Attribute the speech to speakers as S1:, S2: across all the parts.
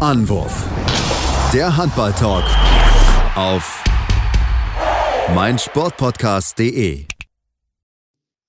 S1: Anwurf. Der Handball-Talk auf meinsportpodcast.de.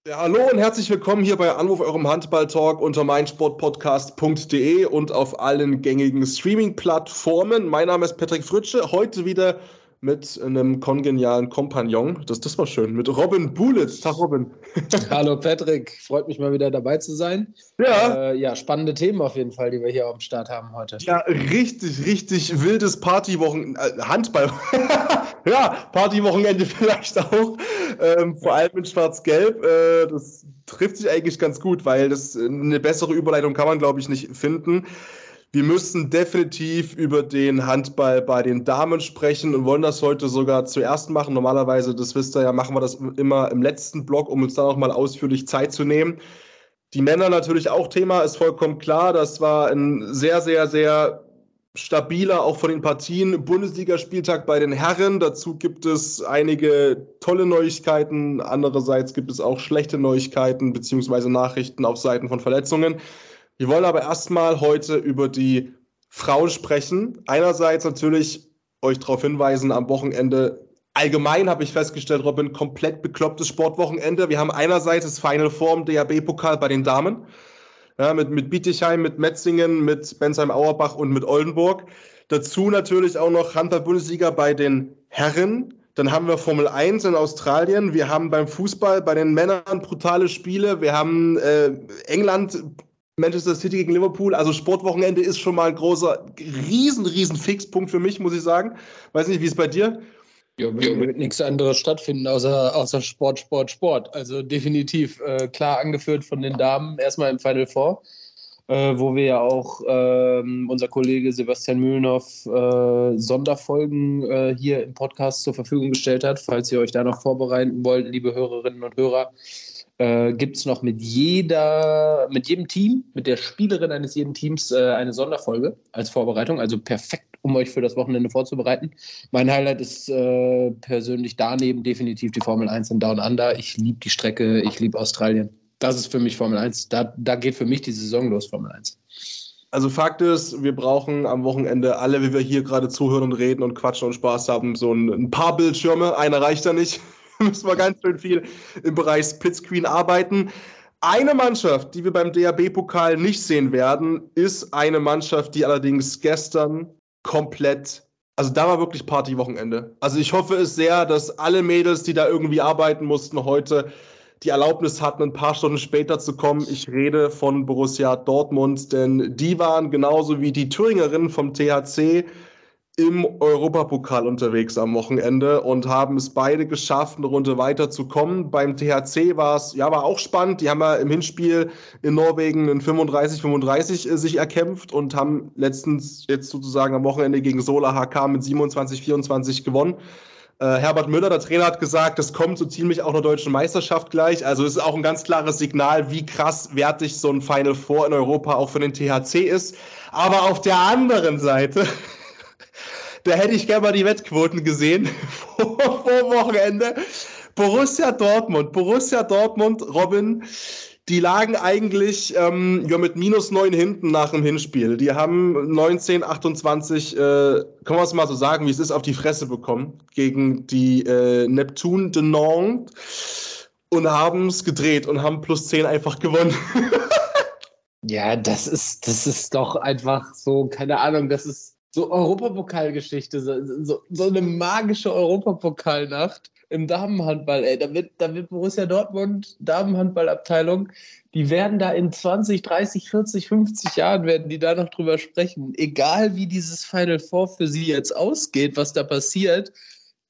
S2: Ja, hallo und herzlich willkommen hier bei Anwurf eurem Handball-Talk unter meinsportpodcast.de und auf allen gängigen Streaming-Plattformen. Mein Name ist Patrick Fritsche. Heute wieder mit einem kongenialen Kompagnon. Das, das war schön. Mit Robin Bulitz. Tag, Robin.
S3: Hallo, Patrick. Freut mich mal wieder dabei zu sein. Ja. Äh, ja, spannende Themen auf jeden Fall, die wir hier auf dem Start haben heute.
S2: Ja, richtig, richtig wildes Partywochen. Äh, Handball. ja, Partywochenende vielleicht auch. Ähm, vor allem in Schwarz-Gelb. Äh, das trifft sich eigentlich ganz gut, weil das eine bessere Überleitung kann man, glaube ich, nicht finden. Wir müssen definitiv über den Handball bei den Damen sprechen und wollen das heute sogar zuerst machen. Normalerweise, das wisst ihr ja, machen wir das immer im letzten Block, um uns dann auch mal ausführlich Zeit zu nehmen. Die Männer natürlich auch Thema, ist vollkommen klar. Das war ein sehr, sehr, sehr stabiler, auch von den Partien, Bundesligaspieltag bei den Herren. Dazu gibt es einige tolle Neuigkeiten. Andererseits gibt es auch schlechte Neuigkeiten beziehungsweise Nachrichten auf Seiten von Verletzungen. Wir wollen aber erstmal heute über die Frauen sprechen. Einerseits natürlich euch darauf hinweisen, am Wochenende allgemein habe ich festgestellt, Robin, komplett beklopptes Sportwochenende. Wir haben einerseits das Final Form DAB-Pokal bei den Damen. Ja, mit, mit Bietigheim, mit Metzingen, mit Bensheim-Auerbach und mit Oldenburg. Dazu natürlich auch noch Handball-Bundesliga bei den Herren. Dann haben wir Formel 1 in Australien. Wir haben beim Fußball bei den Männern brutale Spiele. Wir haben äh, England Manchester City gegen Liverpool. Also Sportwochenende ist schon mal ein großer, riesen, riesen Fixpunkt für mich, muss ich sagen. Weiß nicht, wie es bei dir?
S3: Ja, wird, wird nichts anderes stattfinden außer, außer Sport, Sport, Sport. Also definitiv äh, klar angeführt von den Damen erstmal im Final Four, äh, wo wir ja auch äh, unser Kollege Sebastian Mühlenhoff äh, Sonderfolgen äh, hier im Podcast zur Verfügung gestellt hat. Falls ihr euch da noch vorbereiten wollt, liebe Hörerinnen und Hörer, äh, gibt es noch mit jeder, mit jedem Team, mit der Spielerin eines jeden Teams äh, eine Sonderfolge als Vorbereitung. Also perfekt, um euch für das Wochenende vorzubereiten. Mein Highlight ist äh, persönlich daneben definitiv die Formel 1 in Down Under. Ich liebe die Strecke, ich liebe Australien. Das ist für mich Formel 1. Da, da geht für mich die Saison los, Formel 1.
S2: Also Fakt ist, wir brauchen am Wochenende alle, wie wir hier gerade zuhören und reden und quatschen und Spaß haben, so ein, ein paar Bildschirme. Einer reicht ja nicht. müssen wir ganz schön viel im Bereich Splitscreen arbeiten. Eine Mannschaft, die wir beim DAB-Pokal nicht sehen werden, ist eine Mannschaft, die allerdings gestern komplett, also da war wirklich Partywochenende. Also ich hoffe es sehr, dass alle Mädels, die da irgendwie arbeiten mussten, heute die Erlaubnis hatten, ein paar Stunden später zu kommen. Ich rede von Borussia Dortmund, denn die waren genauso wie die Thüringerinnen vom THC im Europapokal unterwegs am Wochenende und haben es beide geschafft, eine Runde weiterzukommen. Beim THC war es, ja, war auch spannend. Die haben ja im Hinspiel in Norwegen in 35-35 äh, sich erkämpft und haben letztens jetzt sozusagen am Wochenende gegen Sola HK mit 27-24 gewonnen. Äh, Herbert Müller, der Trainer, hat gesagt, das kommt so ziemlich auch einer deutschen Meisterschaft gleich. Also es ist auch ein ganz klares Signal, wie krass wertig so ein Final Four in Europa auch für den THC ist. Aber auf der anderen Seite da hätte ich gerne mal die Wettquoten gesehen vor, Wochenende. Borussia Dortmund, Borussia Dortmund, Robin, die lagen eigentlich ähm, ja, mit minus neun hinten nach dem Hinspiel. Die haben 19, 28, äh, können wir es mal so sagen, wie es ist, auf die Fresse bekommen gegen die äh, Neptune de Nantes und haben es gedreht und haben plus 10 einfach gewonnen.
S3: ja, das ist, das ist doch einfach so, keine Ahnung, das ist so Europapokalgeschichte, so, so, so eine magische Europapokalnacht im Damenhandball. Ey, da wird, da wird Borussia Dortmund Damenhandballabteilung, die werden da in 20, 30, 40, 50 Jahren werden die da noch drüber sprechen. Egal wie dieses Final Four für sie jetzt ausgeht, was da passiert,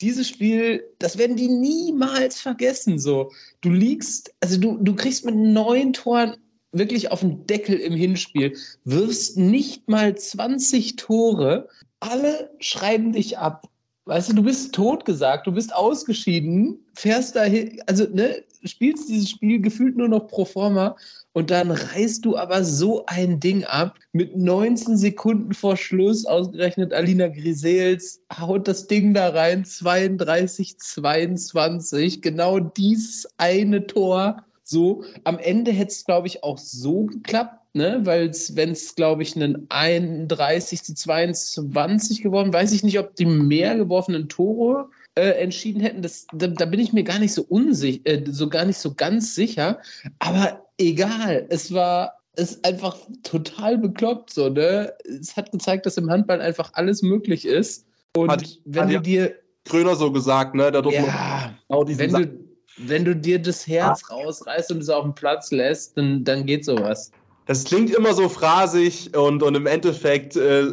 S3: dieses Spiel, das werden die niemals vergessen. So, du liegst, also du, du kriegst mit neun Toren wirklich auf den Deckel im Hinspiel, wirfst nicht mal 20 Tore, alle schreiben dich ab. Weißt du, du bist totgesagt, du bist ausgeschieden, fährst dahin, also ne, spielst dieses Spiel gefühlt nur noch pro forma und dann reißt du aber so ein Ding ab. Mit 19 Sekunden vor Schluss, ausgerechnet Alina Grisels, haut das Ding da rein, 32, 22. Genau dieses eine Tor so, am Ende hätte es, glaube ich, auch so geklappt. ne? weil wenn es, glaube ich, einen 31 zu 22 geworden, weiß ich nicht, ob die mehr geworfenen Tore äh, entschieden hätten. Das, da, da, bin ich mir gar nicht so unsicher, äh, so gar nicht so ganz sicher. Aber egal, es war ist einfach total bekloppt so, ne? Es hat gezeigt, dass im Handball einfach alles möglich ist. Und
S2: Hat-
S3: wenn
S2: hat
S3: du dir
S2: Gröner so gesagt, ne? Da
S3: ja,
S2: genau diesen
S3: wenn
S2: Satz-
S3: du, wenn du dir das Herz rausreißt und es auf den Platz lässt, dann, dann geht sowas.
S2: Das klingt immer so phrasig und, und im Endeffekt äh,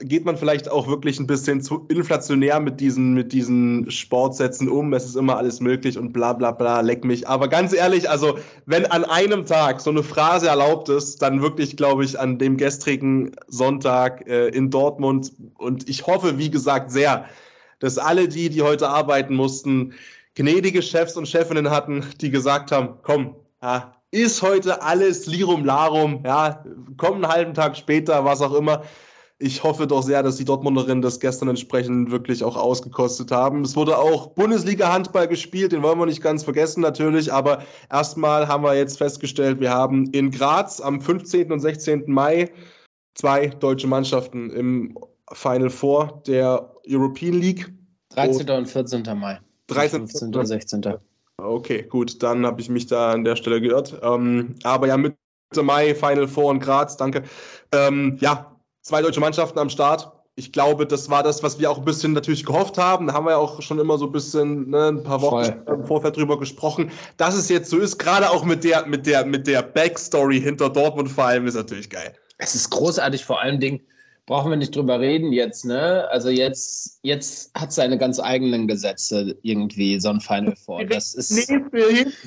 S2: geht man vielleicht auch wirklich ein bisschen zu inflationär mit diesen, mit diesen Sportsätzen um. Es ist immer alles möglich und bla bla bla, leck mich. Aber ganz ehrlich, also wenn an einem Tag so eine Phrase erlaubt ist, dann wirklich, glaube ich, an dem gestrigen Sonntag äh, in Dortmund. Und ich hoffe, wie gesagt, sehr, dass alle die, die heute arbeiten mussten, gnädige Chefs und Chefinnen hatten, die gesagt haben, komm, ja, ist heute alles Lirum Larum, ja, komm einen halben Tag später, was auch immer. Ich hoffe doch sehr, dass die Dortmunderinnen das gestern entsprechend wirklich auch ausgekostet haben. Es wurde auch Bundesliga-Handball gespielt, den wollen wir nicht ganz vergessen natürlich, aber erstmal haben wir jetzt festgestellt, wir haben in Graz am 15. und 16. Mai zwei deutsche Mannschaften im Final Four der European League.
S3: 13. und 14. Mai.
S2: 13.
S3: 15. und 16.
S2: Okay, gut, dann habe ich mich da an der Stelle geirrt. Ähm, aber ja, Mitte Mai, Final Four in Graz, danke. Ähm, ja, zwei deutsche Mannschaften am Start. Ich glaube, das war das, was wir auch ein bisschen natürlich gehofft haben. Da haben wir ja auch schon immer so ein bisschen ne, ein paar Wochen
S3: Voll.
S2: im Vorfeld drüber gesprochen. Dass es jetzt so ist, gerade auch mit der, mit der, mit der Backstory hinter Dortmund vor allem, ist natürlich geil.
S3: Es ist großartig, vor allen Dingen brauchen wir nicht drüber reden jetzt, ne? Also jetzt, jetzt hat seine ganz eigenen Gesetze irgendwie, so ein Final Four. Das ist.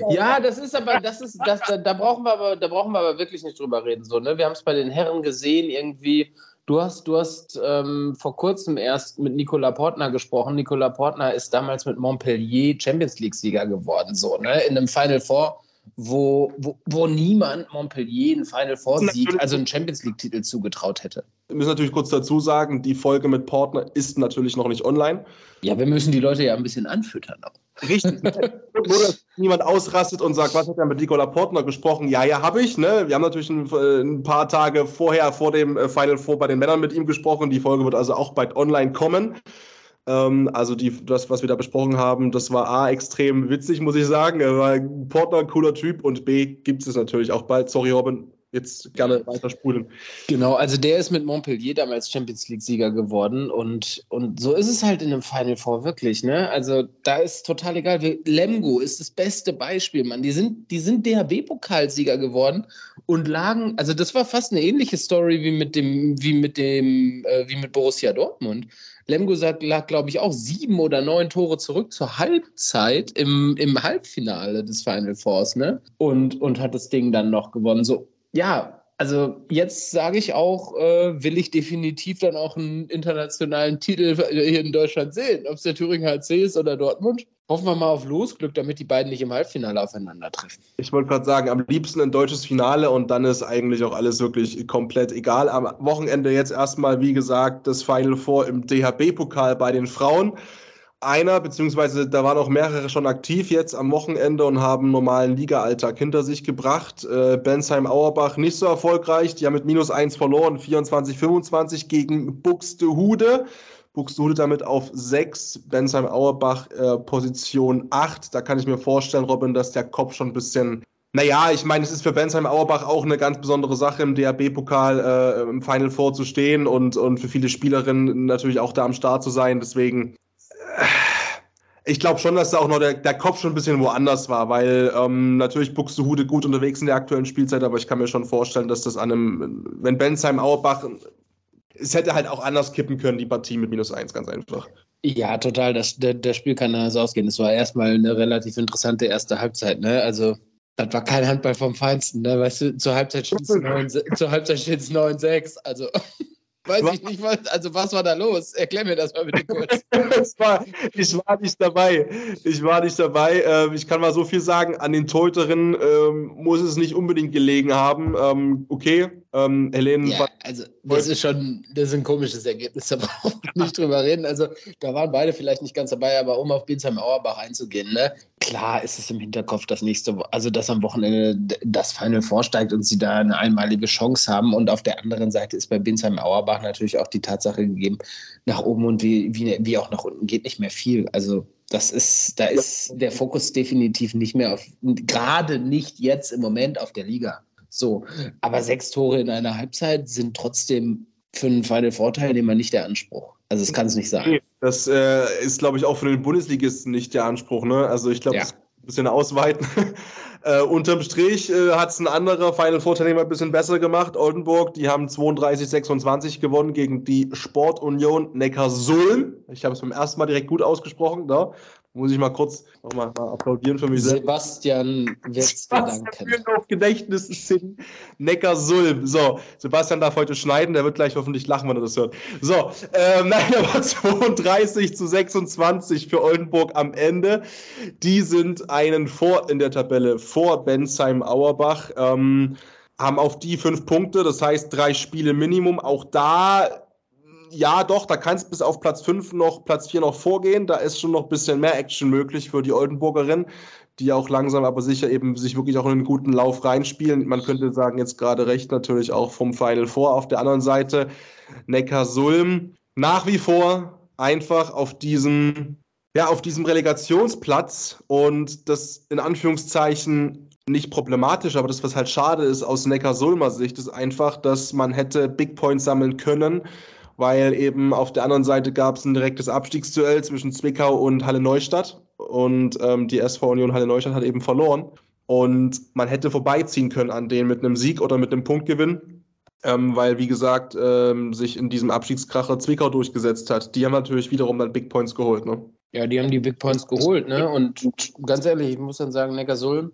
S3: Ja, das ist aber, das ist, das, da, da brauchen wir aber, da brauchen wir aber wirklich nicht drüber reden. So, ne? Wir haben es bei den Herren gesehen, irgendwie. Du hast, du hast ähm, vor kurzem erst mit Nicola Portner gesprochen. Nicola Portner ist damals mit Montpellier Champions League-Sieger geworden, so, ne? In einem Final Four, wo, wo, wo niemand Montpellier einen Final Four-Sieg,
S2: Natürlich.
S3: also einen Champions League-Titel zugetraut hätte.
S2: Wir müssen natürlich kurz dazu sagen, die Folge mit Partner ist natürlich noch nicht online.
S3: Ja, wir müssen die Leute ja ein bisschen anfüttern. Auch.
S2: Richtig. Nur, dass niemand ausrastet und sagt, was hat er mit Nicola Portner gesprochen? Ja, ja, habe ich. Ne? Wir haben natürlich ein, ein paar Tage vorher, vor dem äh, Final Four bei den Männern mit ihm gesprochen. Die Folge wird also auch bald online kommen. Ähm, also die, das, was wir da besprochen haben, das war A, extrem witzig, muss ich sagen. Er war ein Portner, cooler Typ und B, gibt es natürlich auch bald. Sorry, Robin, jetzt gerne weiter spulen.
S3: Genau, also der ist mit Montpellier damals Champions League-Sieger geworden und, und so ist es halt in einem Final Four wirklich, ne? Also da ist total egal. Lemgo ist das beste Beispiel, Mann. Die sind, die sind DHB-Pokalsieger geworden und lagen, also das war fast eine ähnliche Story wie mit dem, wie mit dem, äh, wie mit Borussia Dortmund. Lemgo lag, glaube ich, auch sieben oder neun Tore zurück zur Halbzeit im, im Halbfinale des Final Fours, ne? Und, und hat das Ding dann noch gewonnen. So, ja, also jetzt sage ich auch, äh, will ich definitiv dann auch einen internationalen Titel hier in Deutschland sehen. Ob es der Thüringer HC ist oder Dortmund. Hoffen wir mal auf Losglück, damit die beiden nicht im Halbfinale aufeinandertreffen.
S2: Ich wollte gerade sagen, am liebsten ein deutsches Finale und dann ist eigentlich auch alles wirklich komplett egal. Am Wochenende jetzt erstmal, wie gesagt, das Final Four im DHB-Pokal bei den Frauen. Einer, beziehungsweise da waren auch mehrere schon aktiv jetzt am Wochenende und haben einen normalen Liga-Alltag hinter sich gebracht. Äh, Bensheim-Auerbach nicht so erfolgreich. Die haben mit minus eins verloren, 24-25 gegen Buxtehude. Buxtehude damit auf 6, Bensheim-Auerbach äh, Position 8. Da kann ich mir vorstellen, Robin, dass der Kopf schon ein bisschen. Naja, ich meine, es ist für Bensheim-Auerbach auch eine ganz besondere Sache, im DAB-Pokal äh, im Final Four zu stehen und, und für viele Spielerinnen natürlich auch da am Start zu sein. Deswegen, ich glaube schon, dass da auch noch der, der Kopf schon ein bisschen woanders war, weil ähm, natürlich Buxtehude gut unterwegs in der aktuellen Spielzeit, aber ich kann mir schon vorstellen, dass das an einem, wenn Bensheim-Auerbach es hätte halt auch anders kippen können, die Partie mit minus eins, ganz einfach.
S3: Ja, total. Das, der, der Spiel kann anders ausgehen. Es war erstmal eine relativ interessante erste Halbzeit. Ne? Also, das war kein Handball vom Feinsten. Ne? Weißt du, zur Halbzeit steht es 9-6. Also, weiß ich nicht, was, also was war da los? Erklär mir das mal bitte kurz.
S2: War, ich war nicht dabei. Ich war nicht dabei. Ähm, ich kann mal so viel sagen, an den Torhüterinnen ähm, muss es nicht unbedingt gelegen haben. Ähm, okay, ähm, Helene
S3: Ja, also das ist schon, das ist ein komisches Ergebnis, da brauchen wir nicht drüber reden. Also da waren beide vielleicht nicht ganz dabei, aber um auf Binsheim Auerbach einzugehen, ne? klar ist es im Hinterkopf, dass nächste also dass am Wochenende das Final vorsteigt und sie da eine einmalige Chance haben. Und auf der anderen Seite ist bei Binsheim Auerbach natürlich auch die Tatsache gegeben, nach oben und wie, wie, wie auch nach unten geht nicht mehr viel. Also das ist, da ist der Fokus definitiv nicht mehr auf, gerade nicht jetzt im Moment auf der Liga. So, aber sechs Tore in einer Halbzeit sind trotzdem für einen Final Vorteil immer nicht der Anspruch. Also es kann es nicht sein.
S2: Das äh, ist, glaube ich, auch für den Bundesligisten nicht der Anspruch. Ne? Also ich glaube, ja. das ein bisschen ausweiten. äh, unterm Strich äh, hat es ein anderer Final Four Teilnehmer ein bisschen besser gemacht. Oldenburg, die haben 32-26 gewonnen gegen die Sportunion Neckarsulm. Ich habe es beim ersten Mal direkt gut ausgesprochen. Da muss ich mal kurz mal, mal applaudieren für mich
S3: selbst. Sebastian wird
S2: danken. auf Gedächtnis sind Neckarsulm. So, Sebastian darf heute schneiden, der wird gleich hoffentlich lachen, wenn er das hört. So, ähm, nein, aber 32 zu 26 für Oldenburg am Ende. Die sind einen vor in der Tabelle vor Bensheim-Auerbach. Ähm, haben auf die fünf Punkte, das heißt drei Spiele Minimum. Auch da ja, doch, da kannst du bis auf Platz 5 noch, Platz 4 noch vorgehen. Da ist schon noch ein bisschen mehr Action möglich für die Oldenburgerin, die auch langsam, aber sicher eben sich wirklich auch in einen guten Lauf reinspielen. Man könnte sagen, jetzt gerade recht natürlich auch vom Final vor. Auf der anderen Seite Neckar-Sulm nach wie vor einfach auf diesem, ja, auf diesem Relegationsplatz und das in Anführungszeichen nicht problematisch, aber das, was halt schade ist aus Neckar-Sulmer Sicht, ist einfach, dass man hätte Big Points sammeln können weil eben auf der anderen Seite gab es ein direktes Abstiegsduell zwischen Zwickau und Halle Neustadt und ähm, die SV Union Halle Neustadt hat eben verloren und man hätte vorbeiziehen können an denen mit einem Sieg oder mit einem Punktgewinn. Ähm, weil, wie gesagt, ähm, sich in diesem Abstiegskracher Zwickau durchgesetzt hat. Die haben natürlich wiederum dann Big Points geholt, ne?
S3: Ja, die haben die Big Points geholt, ne? Und ganz ehrlich, ich muss dann sagen, Neckarsulm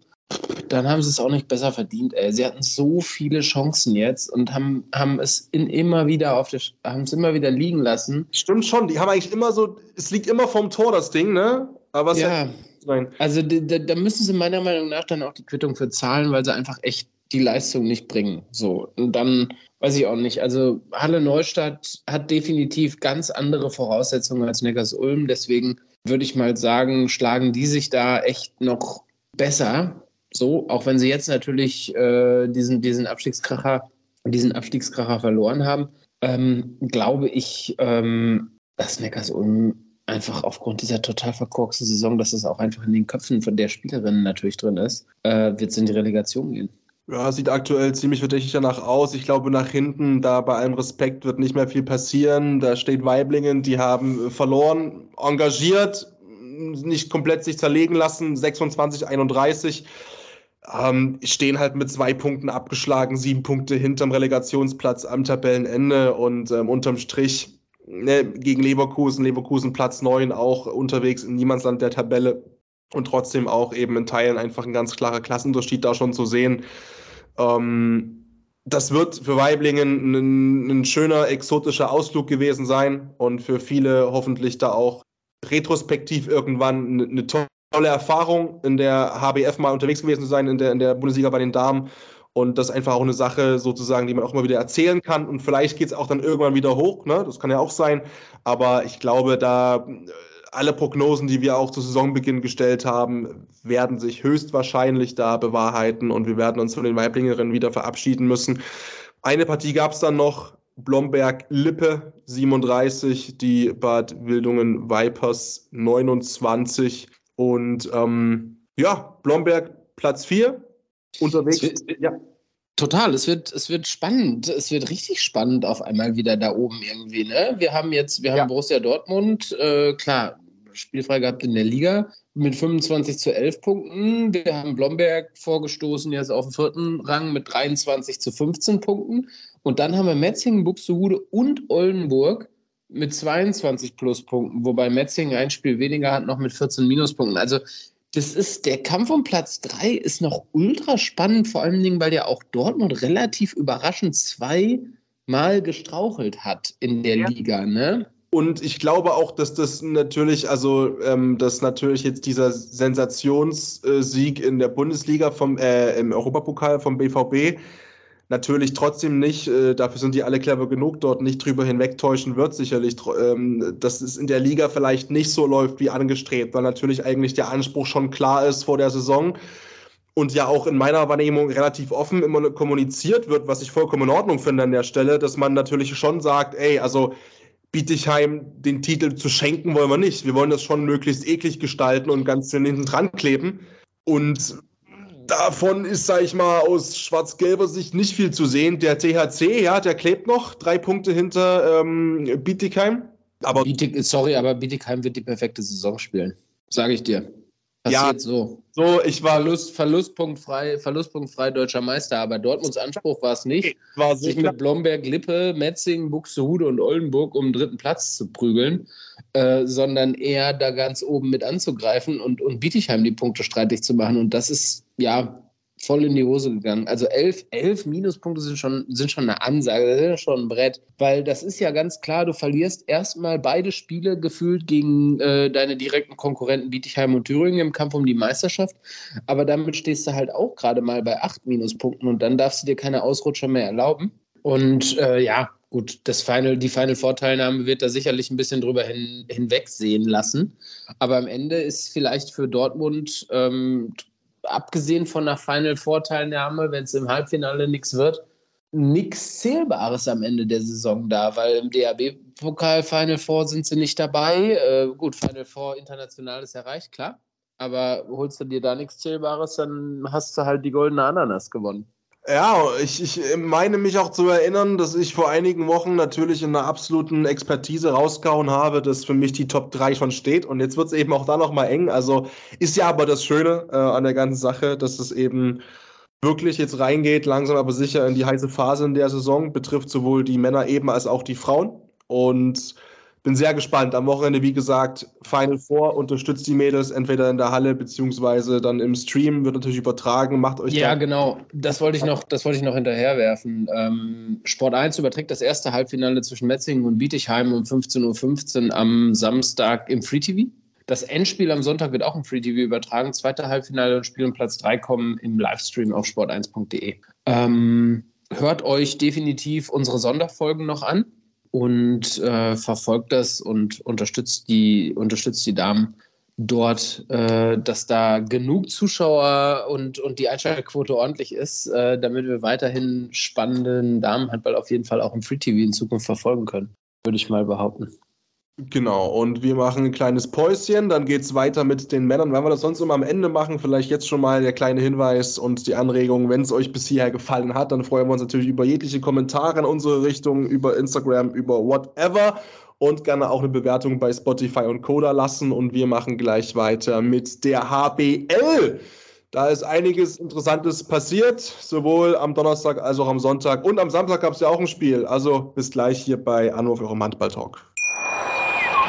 S3: dann haben sie es auch nicht besser verdient. Ey. Sie hatten so viele Chancen jetzt und haben, haben es in immer wieder auf der, haben es immer wieder liegen lassen.
S2: Stimmt schon, die haben eigentlich immer so, es liegt immer vom Tor das Ding, ne?
S3: Aber es ja, sein. also da, da müssen sie meiner Meinung nach dann auch die Quittung für zahlen, weil sie einfach echt die Leistung nicht bringen. So und dann weiß ich auch nicht. Also Halle Neustadt hat definitiv ganz andere Voraussetzungen als Neckars Ulm, deswegen würde ich mal sagen, schlagen die sich da echt noch besser so, auch wenn sie jetzt natürlich äh, diesen, diesen Abstiegskracher, diesen Abstiegskracher verloren haben, ähm, glaube ich, ähm, dass Neckarsulm einfach aufgrund dieser total verkorksten Saison, dass es auch einfach in den Köpfen von der Spielerin natürlich drin ist, äh, wird es in die Relegation gehen.
S2: Ja, sieht aktuell ziemlich verdächtig danach aus. Ich glaube, nach hinten, da bei allem Respekt, wird nicht mehr viel passieren. Da steht Weiblingen, die haben verloren, engagiert, nicht komplett sich zerlegen lassen, 26, 31 ähm, stehen halt mit zwei Punkten abgeschlagen, sieben Punkte hinterm Relegationsplatz am Tabellenende und ähm, unterm Strich ne, gegen Leverkusen, Leverkusen Platz 9 auch unterwegs in Niemandsland der Tabelle und trotzdem auch eben in Teilen einfach ein ganz klarer Klassenunterschied da schon zu sehen. Ähm, das wird für Weiblingen ein, ein, schöner, exotischer Ausflug gewesen sein und für viele hoffentlich da auch retrospektiv irgendwann eine tolle tolle Erfahrung, in der HBF mal unterwegs gewesen zu sein, in der, in der Bundesliga bei den Damen. Und das ist einfach auch eine Sache, sozusagen, die man auch immer wieder erzählen kann. Und vielleicht geht es auch dann irgendwann wieder hoch, ne? Das kann ja auch sein. Aber ich glaube, da äh, alle Prognosen, die wir auch zu Saisonbeginn gestellt haben, werden sich höchstwahrscheinlich da bewahrheiten und wir werden uns von den Weiblingerinnen wieder verabschieden müssen. Eine Partie gab es dann noch, Blomberg-Lippe 37, die Bad Wildungen Vipers 29. Und ähm, ja, Blomberg Platz 4 unterwegs.
S3: Wird, ja. Total, es wird, es wird spannend. Es wird richtig spannend auf einmal wieder da oben irgendwie. Ne? Wir haben jetzt, wir haben ja. Borussia Dortmund, äh, klar, spielfrei gehabt in der Liga mit 25 zu 11 Punkten. Wir haben Blomberg vorgestoßen jetzt auf den vierten Rang mit 23 zu 15 Punkten. Und dann haben wir Metzingen, Buxtehude und Oldenburg mit 22 Pluspunkten, wobei Metzing ein Spiel weniger hat, noch mit 14 Minuspunkten. Also das ist, der Kampf um Platz 3 ist noch ultra spannend, vor allen Dingen, weil ja auch Dortmund relativ überraschend zweimal gestrauchelt hat in der ja. Liga, ne?
S2: Und ich glaube auch, dass das natürlich, also ähm, dass natürlich jetzt dieser Sensationssieg in der Bundesliga vom äh, im Europapokal vom BVB natürlich trotzdem nicht, äh, dafür sind die alle clever genug, dort nicht drüber hinwegtäuschen wird, sicherlich, ähm, dass es in der Liga vielleicht nicht so läuft wie angestrebt, weil natürlich eigentlich der Anspruch schon klar ist vor der Saison und ja auch in meiner Wahrnehmung relativ offen immer kommuniziert wird, was ich vollkommen in Ordnung finde an der Stelle, dass man natürlich schon sagt, ey, also Bietigheim den Titel zu schenken wollen wir nicht. Wir wollen das schon möglichst eklig gestalten und ganz hinten dran kleben. Und Davon ist, sag ich mal, aus schwarz-gelber Sicht nicht viel zu sehen. Der THC, ja, der klebt noch, drei Punkte hinter ähm, Bietigheim.
S3: Aber Bietig, sorry, aber Bietigheim wird die perfekte Saison spielen. Sage ich dir. Passiert ja, so.
S2: So, ich war.
S3: Verlust, Verlustpunktfrei, Verlustpunktfrei deutscher Meister, aber Dortmunds Anspruch war es nicht,
S2: war
S3: sich mit Blomberg, Lippe, Metzing, Buxtehude und Oldenburg um den dritten Platz zu prügeln, äh, sondern eher da ganz oben mit anzugreifen und, und Bietigheim die Punkte streitig zu machen. Und das ist, ja, voll in die Hose gegangen. Also elf, elf Minuspunkte sind schon, sind schon eine Ansage, das ist ja schon ein Brett. Weil das ist ja ganz klar, du verlierst erstmal beide Spiele gefühlt gegen äh, deine direkten Konkurrenten Bietigheim und Thüringen im Kampf um die Meisterschaft. Aber damit stehst du halt auch gerade mal bei acht Minuspunkten und dann darfst du dir keine Ausrutscher mehr erlauben. Und äh, ja, gut, das Final, die Final Vorteilnahme wird da sicherlich ein bisschen drüber hin, hinwegsehen lassen. Aber am Ende ist vielleicht für Dortmund ähm, abgesehen von einer Final-Vorteilnahme, wenn es im Halbfinale nichts wird, nichts Zählbares am Ende der Saison da, weil im DAB-Pokal Final Four sind sie nicht dabei. Äh, gut, Final Four international ist erreicht, klar. Aber holst du dir da nichts Zählbares, dann hast du halt die goldene Ananas gewonnen.
S2: Ja, ich, ich meine mich auch zu erinnern, dass ich vor einigen Wochen natürlich in einer absoluten Expertise rausgehauen habe, dass für mich die Top 3 schon steht. Und jetzt wird es eben auch da nochmal eng. Also ist ja aber das Schöne äh, an der ganzen Sache, dass es eben wirklich jetzt reingeht, langsam aber sicher in die heiße Phase in der Saison, betrifft sowohl die Männer eben als auch die Frauen. Und bin sehr gespannt. Am Wochenende, wie gesagt, Final Four, unterstützt die Mädels entweder in der Halle beziehungsweise dann im Stream, wird natürlich übertragen, macht euch
S3: Ja, genau, das wollte ich noch, das wollte ich noch hinterherwerfen. Ähm, Sport 1 überträgt das erste Halbfinale zwischen Metzingen und Bietigheim um 15.15 Uhr am Samstag im Free TV. Das Endspiel am Sonntag wird auch im Free TV übertragen. Zweite Halbfinale und Spiel um Platz 3 kommen im Livestream auf sport1.de. Ähm, hört euch definitiv unsere Sonderfolgen noch an und äh, verfolgt das und unterstützt die, unterstützt die Damen dort, äh, dass da genug Zuschauer und, und die Einschaltquote ordentlich ist, äh, damit wir weiterhin spannenden Damenhandball auf jeden Fall auch im Free TV in Zukunft verfolgen können, würde ich mal behaupten.
S2: Genau, und wir machen ein kleines Päuschen, dann geht es weiter mit den Männern. Wenn wir das sonst immer am Ende machen, vielleicht jetzt schon mal der kleine Hinweis und die Anregung, wenn es euch bis hierher gefallen hat, dann freuen wir uns natürlich über jegliche Kommentare in unsere Richtung, über Instagram, über whatever und gerne auch eine Bewertung bei Spotify und Coda lassen. Und wir machen gleich weiter mit der HBL. Da ist einiges Interessantes passiert, sowohl am Donnerstag als auch am Sonntag. Und am Samstag gab es ja auch ein Spiel. Also bis gleich hier bei Anruf eurem Handball-Talk.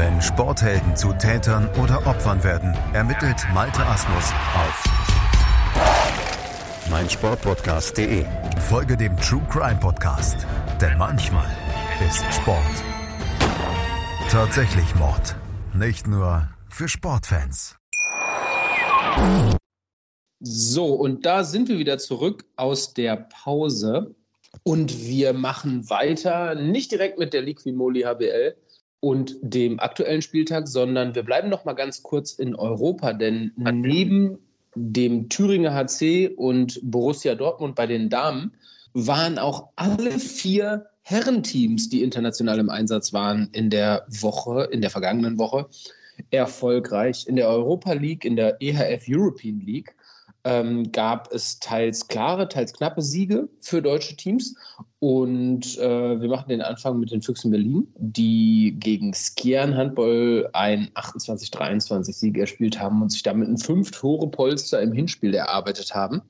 S1: Wenn Sporthelden zu Tätern oder Opfern werden, ermittelt Malte Asmus auf meinsportpodcast.de. Folge dem True Crime Podcast, denn manchmal ist Sport tatsächlich Mord. Nicht nur für Sportfans.
S3: So, und da sind wir wieder zurück aus der Pause. Und wir machen weiter, nicht direkt mit der Liquimoli HBL, und dem aktuellen Spieltag, sondern wir bleiben noch mal ganz kurz in Europa, denn neben dem Thüringer HC und Borussia Dortmund bei den Damen waren auch alle vier Herrenteams, die international im Einsatz waren, in der Woche, in der vergangenen Woche erfolgreich. In der Europa League, in der EHF European League ähm, gab es teils klare, teils knappe Siege für deutsche Teams. Und äh, wir machen den Anfang mit den Füchsen Berlin, die gegen Skiern Handball ein 28-23-Sieg erspielt haben und sich damit ein Fünf-Tore-Polster im Hinspiel erarbeitet haben.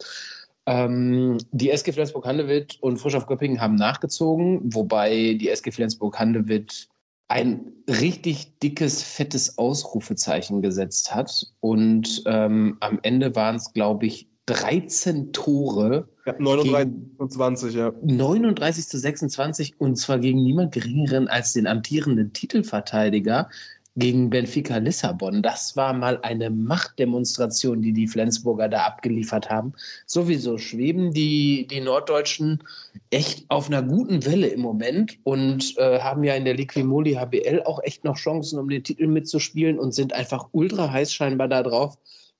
S3: Ähm, die SG Flensburg-Handewitt und Frisch auf Göppingen haben nachgezogen, wobei die SG Flensburg-Handewitt ein richtig dickes, fettes Ausrufezeichen gesetzt hat. Und ähm, am Ende waren es, glaube ich, 13 Tore.
S2: Ja, 39 zu 20, ja.
S3: 39 zu 26 und zwar gegen niemand Geringeren als den amtierenden Titelverteidiger gegen Benfica Lissabon. Das war mal eine Machtdemonstration, die die Flensburger da abgeliefert haben. Sowieso schweben die, die Norddeutschen echt auf einer guten Welle im Moment und äh, haben ja in der Liquimoli HBL auch echt noch Chancen, um den Titel mitzuspielen und sind einfach ultra heiß scheinbar da drauf,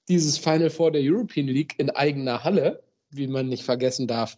S3: dieses Final Four der European League in eigener Halle, wie man nicht vergessen darf,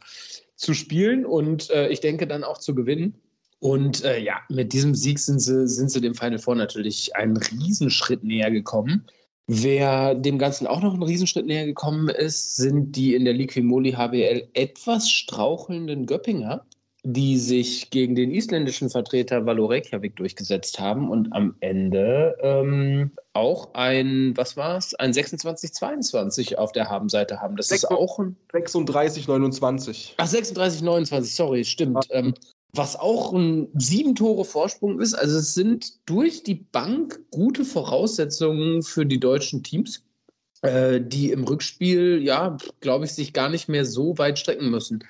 S3: zu spielen und äh, ich denke dann auch zu gewinnen. Und äh, ja, mit diesem Sieg sind sie, sind sie dem Final Four natürlich einen Riesenschritt näher gekommen. Wer dem Ganzen auch noch einen Riesenschritt näher gekommen ist, sind die in der Liquimoli HBL etwas strauchelnden Göppinger, die sich gegen den isländischen Vertreter Valo Reykjavik durchgesetzt haben und am Ende ähm, auch ein, was war es, ein 26-22 auf der Habenseite haben. Das
S2: 6,
S3: ist auch ein
S2: 36-29.
S3: Ach, 36-29, sorry, stimmt.
S2: Ja.
S3: Ähm, was auch ein sieben Tore Vorsprung ist. Also es sind durch die Bank gute Voraussetzungen für die deutschen Teams, äh, die im Rückspiel, ja, glaube ich, sich gar nicht mehr so weit strecken müssen.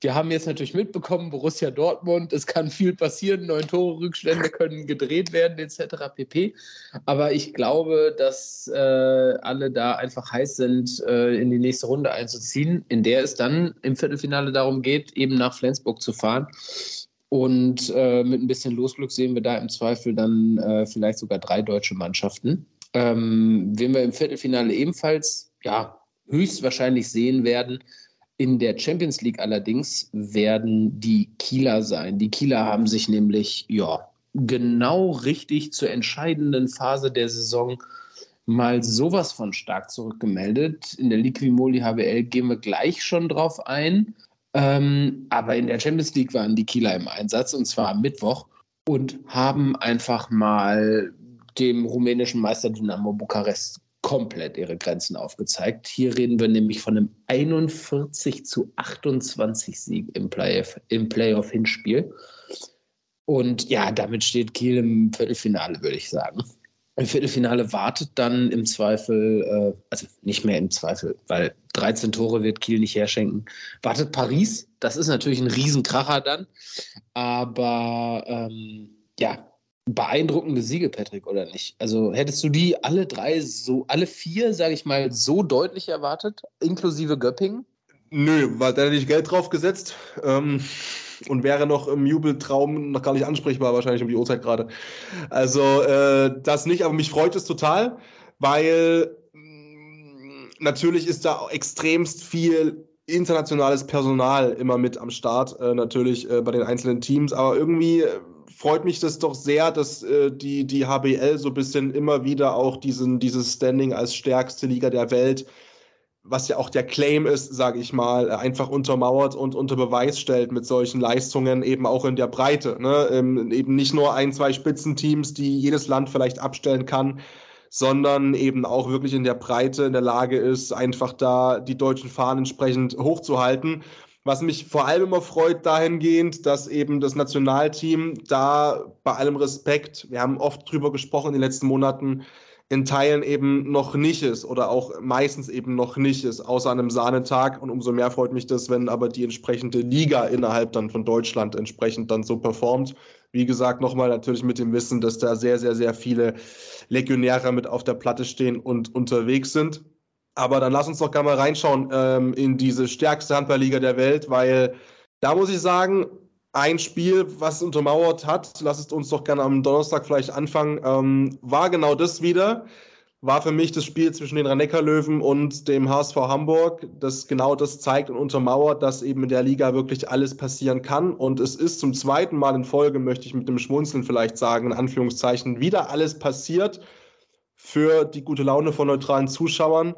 S3: Wir haben jetzt natürlich mitbekommen, Borussia Dortmund, es kann viel passieren, neun Tore Rückstände können gedreht werden, etc. pp. Aber ich glaube, dass äh, alle da einfach heiß sind, äh, in die nächste Runde einzuziehen, in der es dann im Viertelfinale darum geht, eben nach Flensburg zu fahren. Und äh, mit ein bisschen Losglück sehen wir da im Zweifel dann äh, vielleicht sogar drei deutsche Mannschaften. Ähm, wen wir im Viertelfinale ebenfalls ja, höchstwahrscheinlich sehen werden, in der Champions League allerdings werden die Kieler sein. Die Kieler haben sich nämlich ja genau richtig zur entscheidenden Phase der Saison mal sowas von stark zurückgemeldet. In der Liquimoli HBL gehen wir gleich schon drauf ein. Ähm, aber in der Champions League waren die Kieler im Einsatz und zwar am Mittwoch und haben einfach mal dem rumänischen Meister Dynamo Bukarest komplett ihre Grenzen aufgezeigt. Hier reden wir nämlich von einem 41 zu 28 Sieg im Playoff, im Playoff-Hinspiel. Und ja, damit steht Kiel im Viertelfinale, würde ich sagen. Im Viertelfinale wartet dann im Zweifel, äh, also nicht mehr im Zweifel, weil 13 Tore wird Kiel nicht herschenken, wartet Paris. Das ist natürlich ein Riesenkracher dann. Aber ähm, ja, beeindruckende Siege, Patrick, oder nicht? Also hättest du die alle drei so, alle vier, sage ich mal, so deutlich erwartet, inklusive Göppingen?
S2: Nö, weil da ich Geld drauf gesetzt ähm, und wäre noch im Jubeltraum noch gar nicht ansprechbar, wahrscheinlich um die Uhrzeit gerade. Also äh, das nicht, aber mich freut es total, weil mh, natürlich ist da extremst viel internationales Personal immer mit am Start, äh, natürlich äh, bei den einzelnen Teams, aber irgendwie äh, freut mich das doch sehr, dass äh, die, die HBL so ein bisschen immer wieder auch diesen, dieses Standing als stärkste Liga der Welt, was ja auch der Claim ist, sage ich mal, einfach untermauert und unter Beweis stellt mit solchen Leistungen, eben auch in der Breite. Ne? Ähm, eben nicht nur ein, zwei Spitzenteams, die jedes Land vielleicht abstellen kann, sondern eben auch wirklich in der Breite in der Lage ist, einfach da die deutschen Fahnen entsprechend hochzuhalten. Was mich vor allem immer freut dahingehend, dass eben das Nationalteam da bei allem Respekt, wir haben oft drüber gesprochen in den letzten Monaten, in Teilen eben noch nicht ist oder auch meistens eben noch nicht ist, außer an einem Sahnetag. Und umso mehr freut mich das, wenn aber die entsprechende Liga innerhalb dann von Deutschland entsprechend dann so performt. Wie gesagt, nochmal natürlich mit dem Wissen, dass da sehr, sehr, sehr viele Legionäre mit auf der Platte stehen und unterwegs sind. Aber dann lass uns doch gerne mal reinschauen ähm, in diese stärkste Handballliga der Welt, weil da muss ich sagen, ein Spiel, was untermauert hat, lasst es uns doch gerne am Donnerstag vielleicht anfangen, ähm, war genau das wieder. War für mich das Spiel zwischen den rhein löwen und dem HSV Hamburg, das genau das zeigt und untermauert, dass eben in der Liga wirklich alles passieren kann. Und es ist zum zweiten Mal in Folge, möchte ich mit dem Schmunzeln vielleicht sagen, in Anführungszeichen, wieder alles passiert für die gute Laune von neutralen Zuschauern.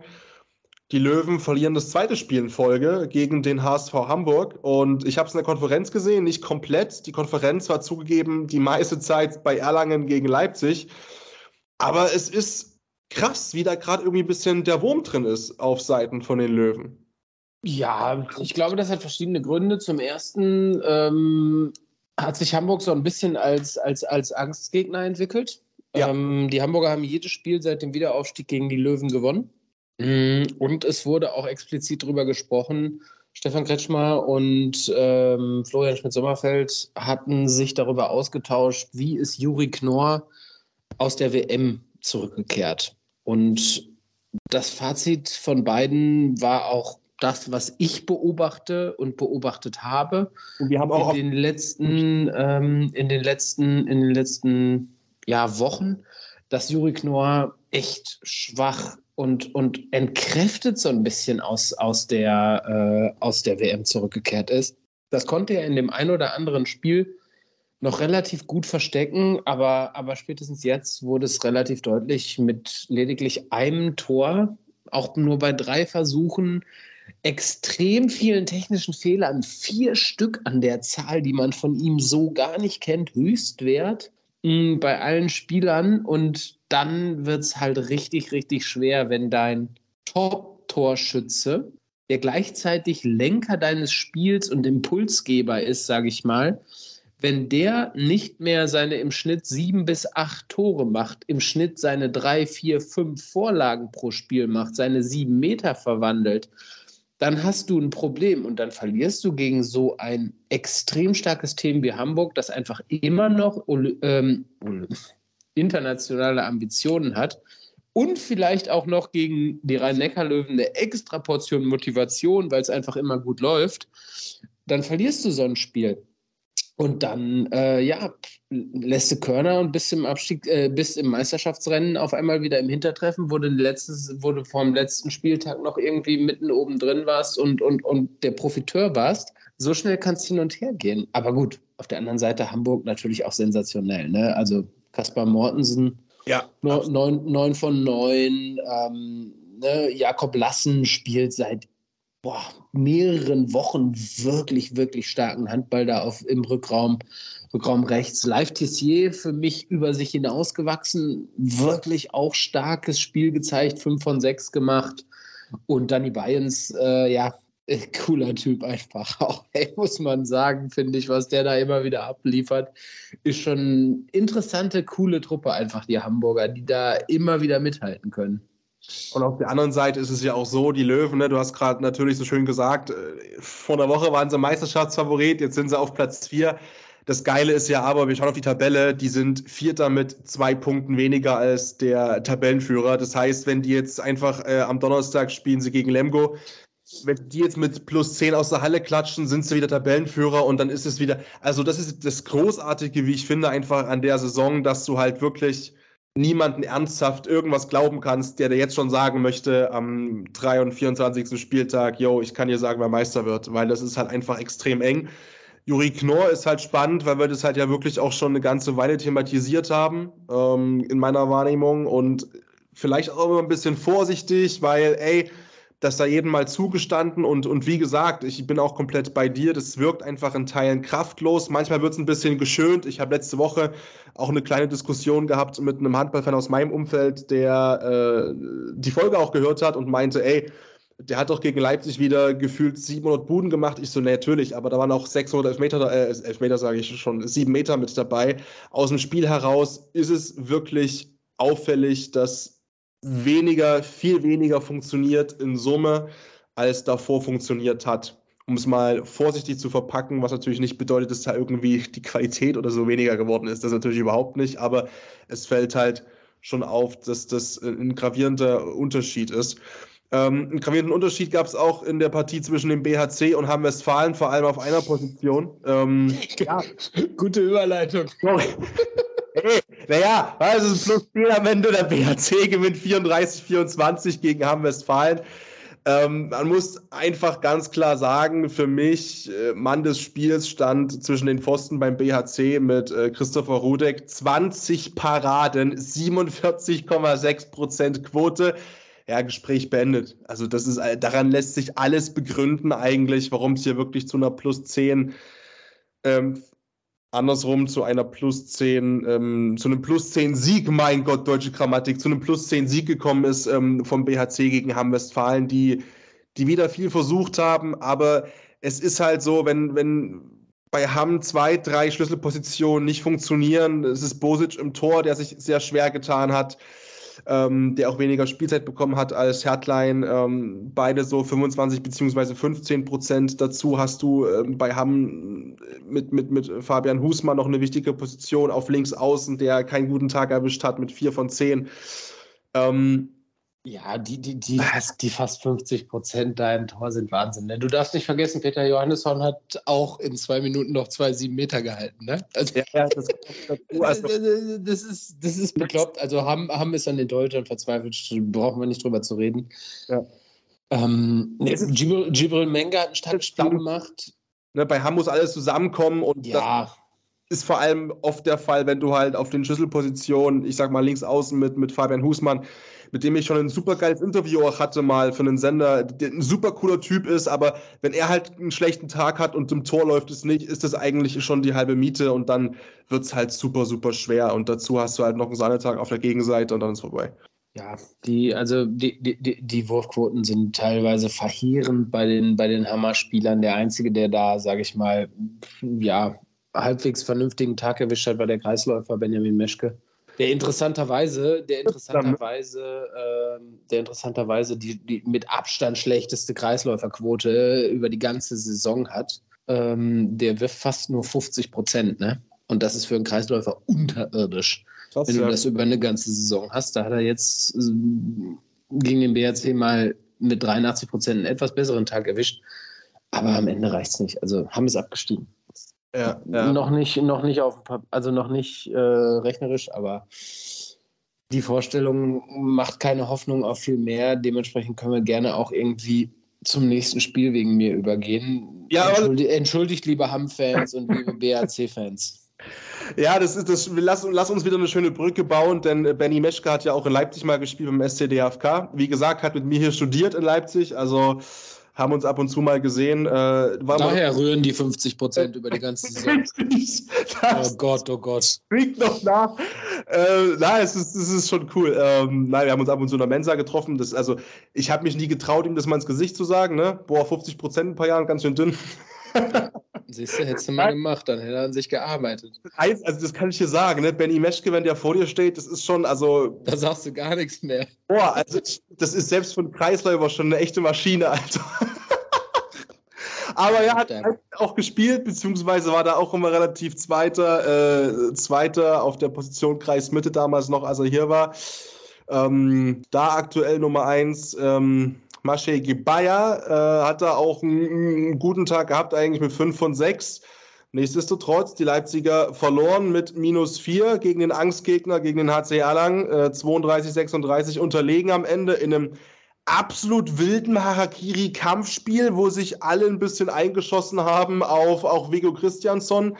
S2: Die Löwen verlieren das zweite Spiel in Folge gegen den HSV Hamburg. Und ich habe es in der Konferenz gesehen, nicht komplett. Die Konferenz war zugegeben die meiste Zeit bei Erlangen gegen Leipzig. Aber es ist krass, wie da gerade irgendwie ein bisschen der Wurm drin ist auf Seiten von den Löwen.
S3: Ja, ich glaube, das hat verschiedene Gründe. Zum ersten ähm, hat sich Hamburg so ein bisschen als, als, als Angstgegner entwickelt. Ja. Ähm, die Hamburger haben jedes Spiel seit dem Wiederaufstieg gegen die Löwen gewonnen. Mm, und es wurde auch explizit darüber gesprochen, Stefan Kretschmer und ähm, Florian Schmidt-Sommerfeld hatten sich darüber ausgetauscht, wie ist Juri Knorr aus der WM zurückgekehrt. Und das Fazit von beiden war auch das, was ich beobachte und beobachtet habe.
S2: Und wir haben auch
S3: in den letzten, ähm, in den letzten, in den letzten ja, Wochen, dass Juri Knorr echt schwach und, und entkräftet so ein bisschen aus, aus, der, äh, aus der WM zurückgekehrt ist. Das konnte er in dem ein oder anderen Spiel noch relativ gut verstecken, aber, aber spätestens jetzt wurde es relativ deutlich mit lediglich einem Tor, auch nur bei drei Versuchen, extrem vielen technischen Fehlern, vier Stück an der Zahl, die man von ihm so gar nicht kennt, Höchstwert bei allen Spielern. Und dann wird es halt richtig, richtig schwer, wenn dein Top-Torschütze, der gleichzeitig Lenker deines Spiels und Impulsgeber ist, sage ich mal, wenn der nicht mehr seine im Schnitt sieben bis acht Tore macht, im Schnitt seine drei, vier, fünf Vorlagen pro Spiel macht, seine sieben Meter verwandelt, dann hast du ein Problem und dann verlierst du gegen so ein extrem starkes Team wie Hamburg, das einfach immer noch ähm, internationale Ambitionen hat und vielleicht auch noch gegen die Rhein-Neckar-Löwen eine extra Portion Motivation, weil es einfach immer gut läuft, dann verlierst du so ein Spiel. Und dann, äh, ja, lässt du Körner und bis im Abstieg, äh, bis im Meisterschaftsrennen auf einmal wieder im Hintertreffen, wo du, letztes, du vom letzten Spieltag noch irgendwie mitten oben drin warst und, und, und der Profiteur warst. So schnell kannst du hin und her gehen. Aber gut, auf der anderen Seite Hamburg natürlich auch sensationell. Ne? Also Kaspar Mortensen,
S2: ja,
S3: neun, neun von neun. Ähm, ne? Jakob Lassen spielt seit boah, mehreren Wochen wirklich, wirklich starken Handball da auf, im Rückraum, Rückraum rechts. Live Tissier für mich über sich hinausgewachsen, wirklich auch starkes Spiel gezeigt, 5 von 6 gemacht. Und Danny Bayens, äh, ja, cooler Typ einfach auch, ey, muss man sagen, finde ich, was der da immer wieder abliefert, ist schon interessante, coole Truppe einfach, die Hamburger, die da immer wieder mithalten können.
S2: Und auf der anderen Seite ist es ja auch so, die Löwen, ne, du hast gerade natürlich so schön gesagt, äh, vor einer Woche waren sie Meisterschaftsfavorit, jetzt sind sie auf Platz 4. Das Geile ist ja aber, wir schauen auf die Tabelle, die sind Vierter mit zwei Punkten weniger als der Tabellenführer. Das heißt, wenn die jetzt einfach äh, am Donnerstag spielen sie gegen Lemgo, wenn die jetzt mit plus 10 aus der Halle klatschen, sind sie wieder Tabellenführer und dann ist es wieder, also das ist das Großartige, wie ich finde, einfach an der Saison, dass du halt wirklich niemanden ernsthaft irgendwas glauben kannst, der dir jetzt schon sagen möchte am 3. und 24. Spieltag, yo, ich kann dir sagen, wer Meister wird, weil das ist halt einfach extrem eng. Juri Knorr ist halt spannend, weil wir das halt ja wirklich auch schon eine ganze Weile thematisiert haben, ähm, in meiner Wahrnehmung und vielleicht auch immer ein bisschen vorsichtig, weil, ey, das da jedem mal zugestanden und, und wie gesagt, ich bin auch komplett bei dir. Das wirkt einfach in Teilen kraftlos. Manchmal wird es ein bisschen geschönt. Ich habe letzte Woche auch eine kleine Diskussion gehabt mit einem Handballfan aus meinem Umfeld, der äh, die Folge auch gehört hat und meinte, ey, der hat doch gegen Leipzig wieder gefühlt 700 Buden gemacht. Ich so, nee, natürlich, aber da waren auch 600 Elfmeter, äh, Elfmeter sage ich schon, sieben Meter mit dabei. Aus dem Spiel heraus ist es wirklich auffällig, dass weniger, viel weniger funktioniert in Summe, als davor funktioniert hat. Um es mal vorsichtig zu verpacken, was natürlich nicht bedeutet, dass da irgendwie die Qualität oder so weniger geworden ist. Das natürlich überhaupt nicht, aber es fällt halt schon auf, dass das ein gravierender Unterschied ist. Ähm, einen gravierenden Unterschied gab es auch in der Partie zwischen dem BHC und Hamm-Westfalen, vor allem auf einer Position. Ähm,
S3: ja. Gute Überleitung. Sorry.
S2: Hey, naja, es ist plus 4 am Ende. Der BHC gewinnt 34-24 gegen Hamm-Westfalen. Ähm, man muss einfach ganz klar sagen, für mich, äh, Mann des Spiels stand zwischen den Pfosten beim BHC mit äh, Christopher Rudek. 20 Paraden, 47,6 Prozent Quote. Ja, Gespräch beendet. Also das ist, äh, daran lässt sich alles begründen eigentlich, warum es hier wirklich zu einer plus 10 ähm, andersrum zu einer plus 10, ähm, zu einem plus 10 Sieg, mein Gott, deutsche Grammatik, zu einem plus 10 Sieg gekommen ist ähm, vom BHC gegen Hamm-Westfalen, die, die wieder viel versucht haben, aber es ist halt so, wenn, wenn bei Hamm zwei, drei Schlüsselpositionen nicht funktionieren. Es ist Bosic im Tor, der sich sehr schwer getan hat, ähm, der auch weniger Spielzeit bekommen hat als Hertlein. Ähm, beide so 25 beziehungsweise 15 Prozent. Dazu hast du ähm, bei Hamm mit, mit, mit Fabian Husmann noch eine wichtige Position auf links außen, der keinen guten Tag erwischt hat mit vier von zehn. Ähm,
S3: ja, die, die, die, die fast 50 Prozent da im Tor sind Wahnsinn. Ne? Du darfst nicht vergessen, Peter Johannesson hat auch in zwei Minuten noch zwei sieben Meter gehalten. Ne? Also, ja, das, also, das, ist, das ist bekloppt. Also Hamm, Hamm ist an den Deutschen verzweifelt, brauchen wir nicht drüber zu reden. Ja. Ähm, ne, Gibril, Gibril Menga hat ein Stadtspiel gemacht.
S2: Ne, bei Hamm muss alles zusammenkommen und
S3: ja
S2: ist vor allem oft der Fall, wenn du halt auf den Schlüsselpositionen, ich sag mal links außen mit, mit Fabian Husmann, mit dem ich schon ein super geiles Interview auch hatte mal für einen Sender, der ein super cooler Typ ist, aber wenn er halt einen schlechten Tag hat und im Tor läuft es nicht, ist das eigentlich schon die halbe Miete und dann wird es halt super, super schwer und dazu hast du halt noch einen Sahnetag auf der Gegenseite und dann ist vorbei.
S3: Ja, die, also die, die, die Wurfquoten sind teilweise verheerend bei den, bei den Hammer-Spielern. Der Einzige, der da, sage ich mal, ja, halbwegs vernünftigen Tag erwischt hat, war der Kreisläufer Benjamin Meschke. Der interessanterweise, der interessanterweise, äh, der interessanterweise die, die mit Abstand schlechteste Kreisläuferquote über die ganze Saison hat. Ähm, der wirft fast nur 50 Prozent, ne? Und das ist für einen Kreisläufer unterirdisch. Krass, Wenn du ja. das über eine ganze Saison hast, da hat er jetzt äh, gegen den BRC mal mit 83 Prozent einen etwas besseren Tag erwischt. Aber am Ende reicht es nicht. Also haben es abgestiegen.
S2: Ja, ja.
S3: Noch nicht, noch nicht auf also noch nicht äh, rechnerisch, aber die Vorstellung macht keine Hoffnung auf viel mehr. Dementsprechend können wir gerne auch irgendwie zum nächsten Spiel wegen mir übergehen. Ja, Entschuldigt, entschuldigt liebe Hamm-Fans und liebe BAC-Fans.
S2: Ja, das ist das. Lass, lass, uns wieder eine schöne Brücke bauen, denn äh, Benny Meschke hat ja auch in Leipzig mal gespielt beim SCDFK. Wie gesagt, hat mit mir hier studiert in Leipzig. Also haben uns ab und zu mal gesehen. Äh,
S3: Daher mal, rühren die 50 Prozent über die ganze Saison. oh Gott, oh Gott.
S2: Riecht noch nach. Äh, nein, es ist, es ist schon cool. Ähm, nein, wir haben uns ab und zu in der Mensa getroffen. Das, also, ich habe mich nie getraut, ihm das mal ins Gesicht zu sagen. Ne? Boah, 50 Prozent in ein paar Jahren, ganz schön dünn.
S3: Siehst du, hättest du mal gemacht, dann hätte er an sich gearbeitet.
S2: Also, das kann ich dir sagen, ne? Benny Meschke, wenn der vor dir steht, das ist schon, also.
S3: Da sagst du gar nichts mehr.
S2: Boah, also, das ist selbst für einen Kreisläufer schon eine echte Maschine, Alter. Aber er hat auch gespielt, beziehungsweise war da auch immer relativ Zweiter, äh, Zweiter auf der Position Kreismitte damals noch, als er hier war. Ähm, da aktuell Nummer eins. Ähm, Masche Gebaya äh, hat da auch einen, einen, guten Tag gehabt, eigentlich mit 5 von 6. Nichtsdestotrotz, die Leipziger verloren mit minus 4 gegen den Angstgegner, gegen den HC Erlangen. Äh, 32, 36 unterlegen am Ende in einem absolut wilden Harakiri-Kampfspiel, wo sich alle ein bisschen eingeschossen haben auf auch Vigo Christiansson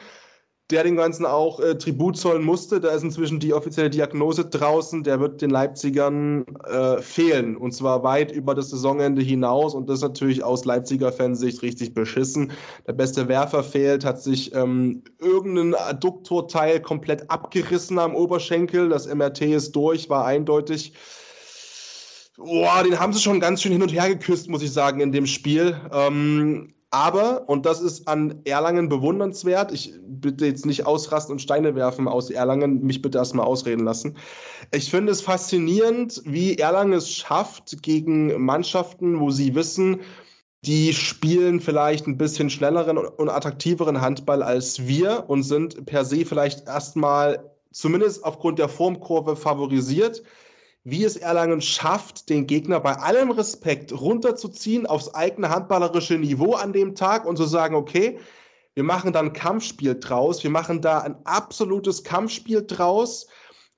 S2: der den Ganzen auch äh, Tribut zollen musste. Da ist inzwischen die offizielle Diagnose draußen. Der wird den Leipzigern äh, fehlen. Und zwar weit über das Saisonende hinaus. Und das ist natürlich aus Leipziger Fansicht richtig beschissen. Der beste Werfer fehlt, hat sich ähm, irgendein Adduktorteil komplett abgerissen am Oberschenkel. Das MRT ist durch, war eindeutig. Boah, den haben sie schon ganz schön hin und her geküsst, muss ich sagen, in dem Spiel. Ähm, aber, und das ist an Erlangen bewundernswert, ich bitte jetzt nicht ausrasten und Steine werfen aus Erlangen, mich bitte erstmal ausreden lassen. Ich finde es faszinierend, wie Erlangen es schafft, gegen Mannschaften, wo sie wissen, die spielen vielleicht ein bisschen schnelleren und attraktiveren Handball als wir und sind per se vielleicht erstmal zumindest aufgrund der Formkurve favorisiert wie es Erlangen schafft, den Gegner bei allem Respekt runterzuziehen aufs eigene handballerische Niveau an dem Tag und zu sagen, okay, wir machen dann Kampfspiel draus, wir machen da ein absolutes Kampfspiel draus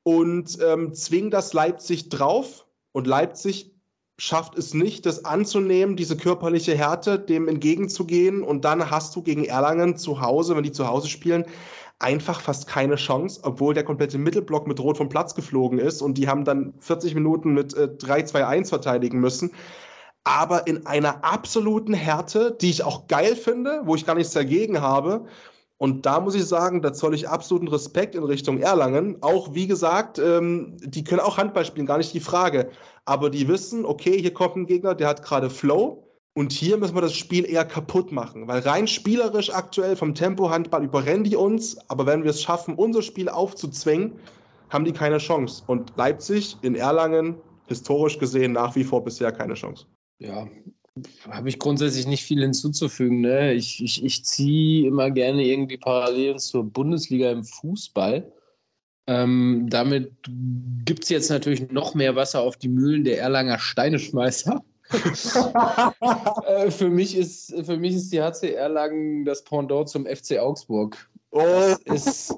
S2: und ähm, zwingen das Leipzig drauf. Und Leipzig schafft es nicht, das anzunehmen, diese körperliche Härte, dem entgegenzugehen. Und dann hast du gegen Erlangen zu Hause, wenn die zu Hause spielen, einfach fast keine Chance, obwohl der komplette Mittelblock mit Rot vom Platz geflogen ist und die haben dann 40 Minuten mit äh, 3-2-1 verteidigen müssen. Aber in einer absoluten Härte, die ich auch geil finde, wo ich gar nichts dagegen habe. Und da muss ich sagen, da zoll ich absoluten Respekt in Richtung Erlangen. Auch wie gesagt, ähm, die können auch Handball spielen, gar nicht die Frage. Aber die wissen, okay, hier kommt ein Gegner, der hat gerade Flow Und hier müssen wir das Spiel eher kaputt machen, weil rein spielerisch aktuell vom Tempo-Handball überrennen die uns, aber wenn wir es schaffen, unser Spiel aufzuzwingen, haben die keine Chance. Und Leipzig in Erlangen, historisch gesehen, nach wie vor bisher keine Chance.
S3: Ja, habe ich grundsätzlich nicht viel hinzuzufügen. Ne? Ich, ich, ich ziehe immer gerne irgendwie Parallelen zur Bundesliga im Fußball. Ähm, damit gibt es jetzt natürlich noch mehr Wasser auf die Mühlen der Erlanger Steineschmeißer. äh, für, mich ist, für mich ist die HC Erlangen das Pendant zum FC Augsburg.
S2: Oh.
S3: Das ist,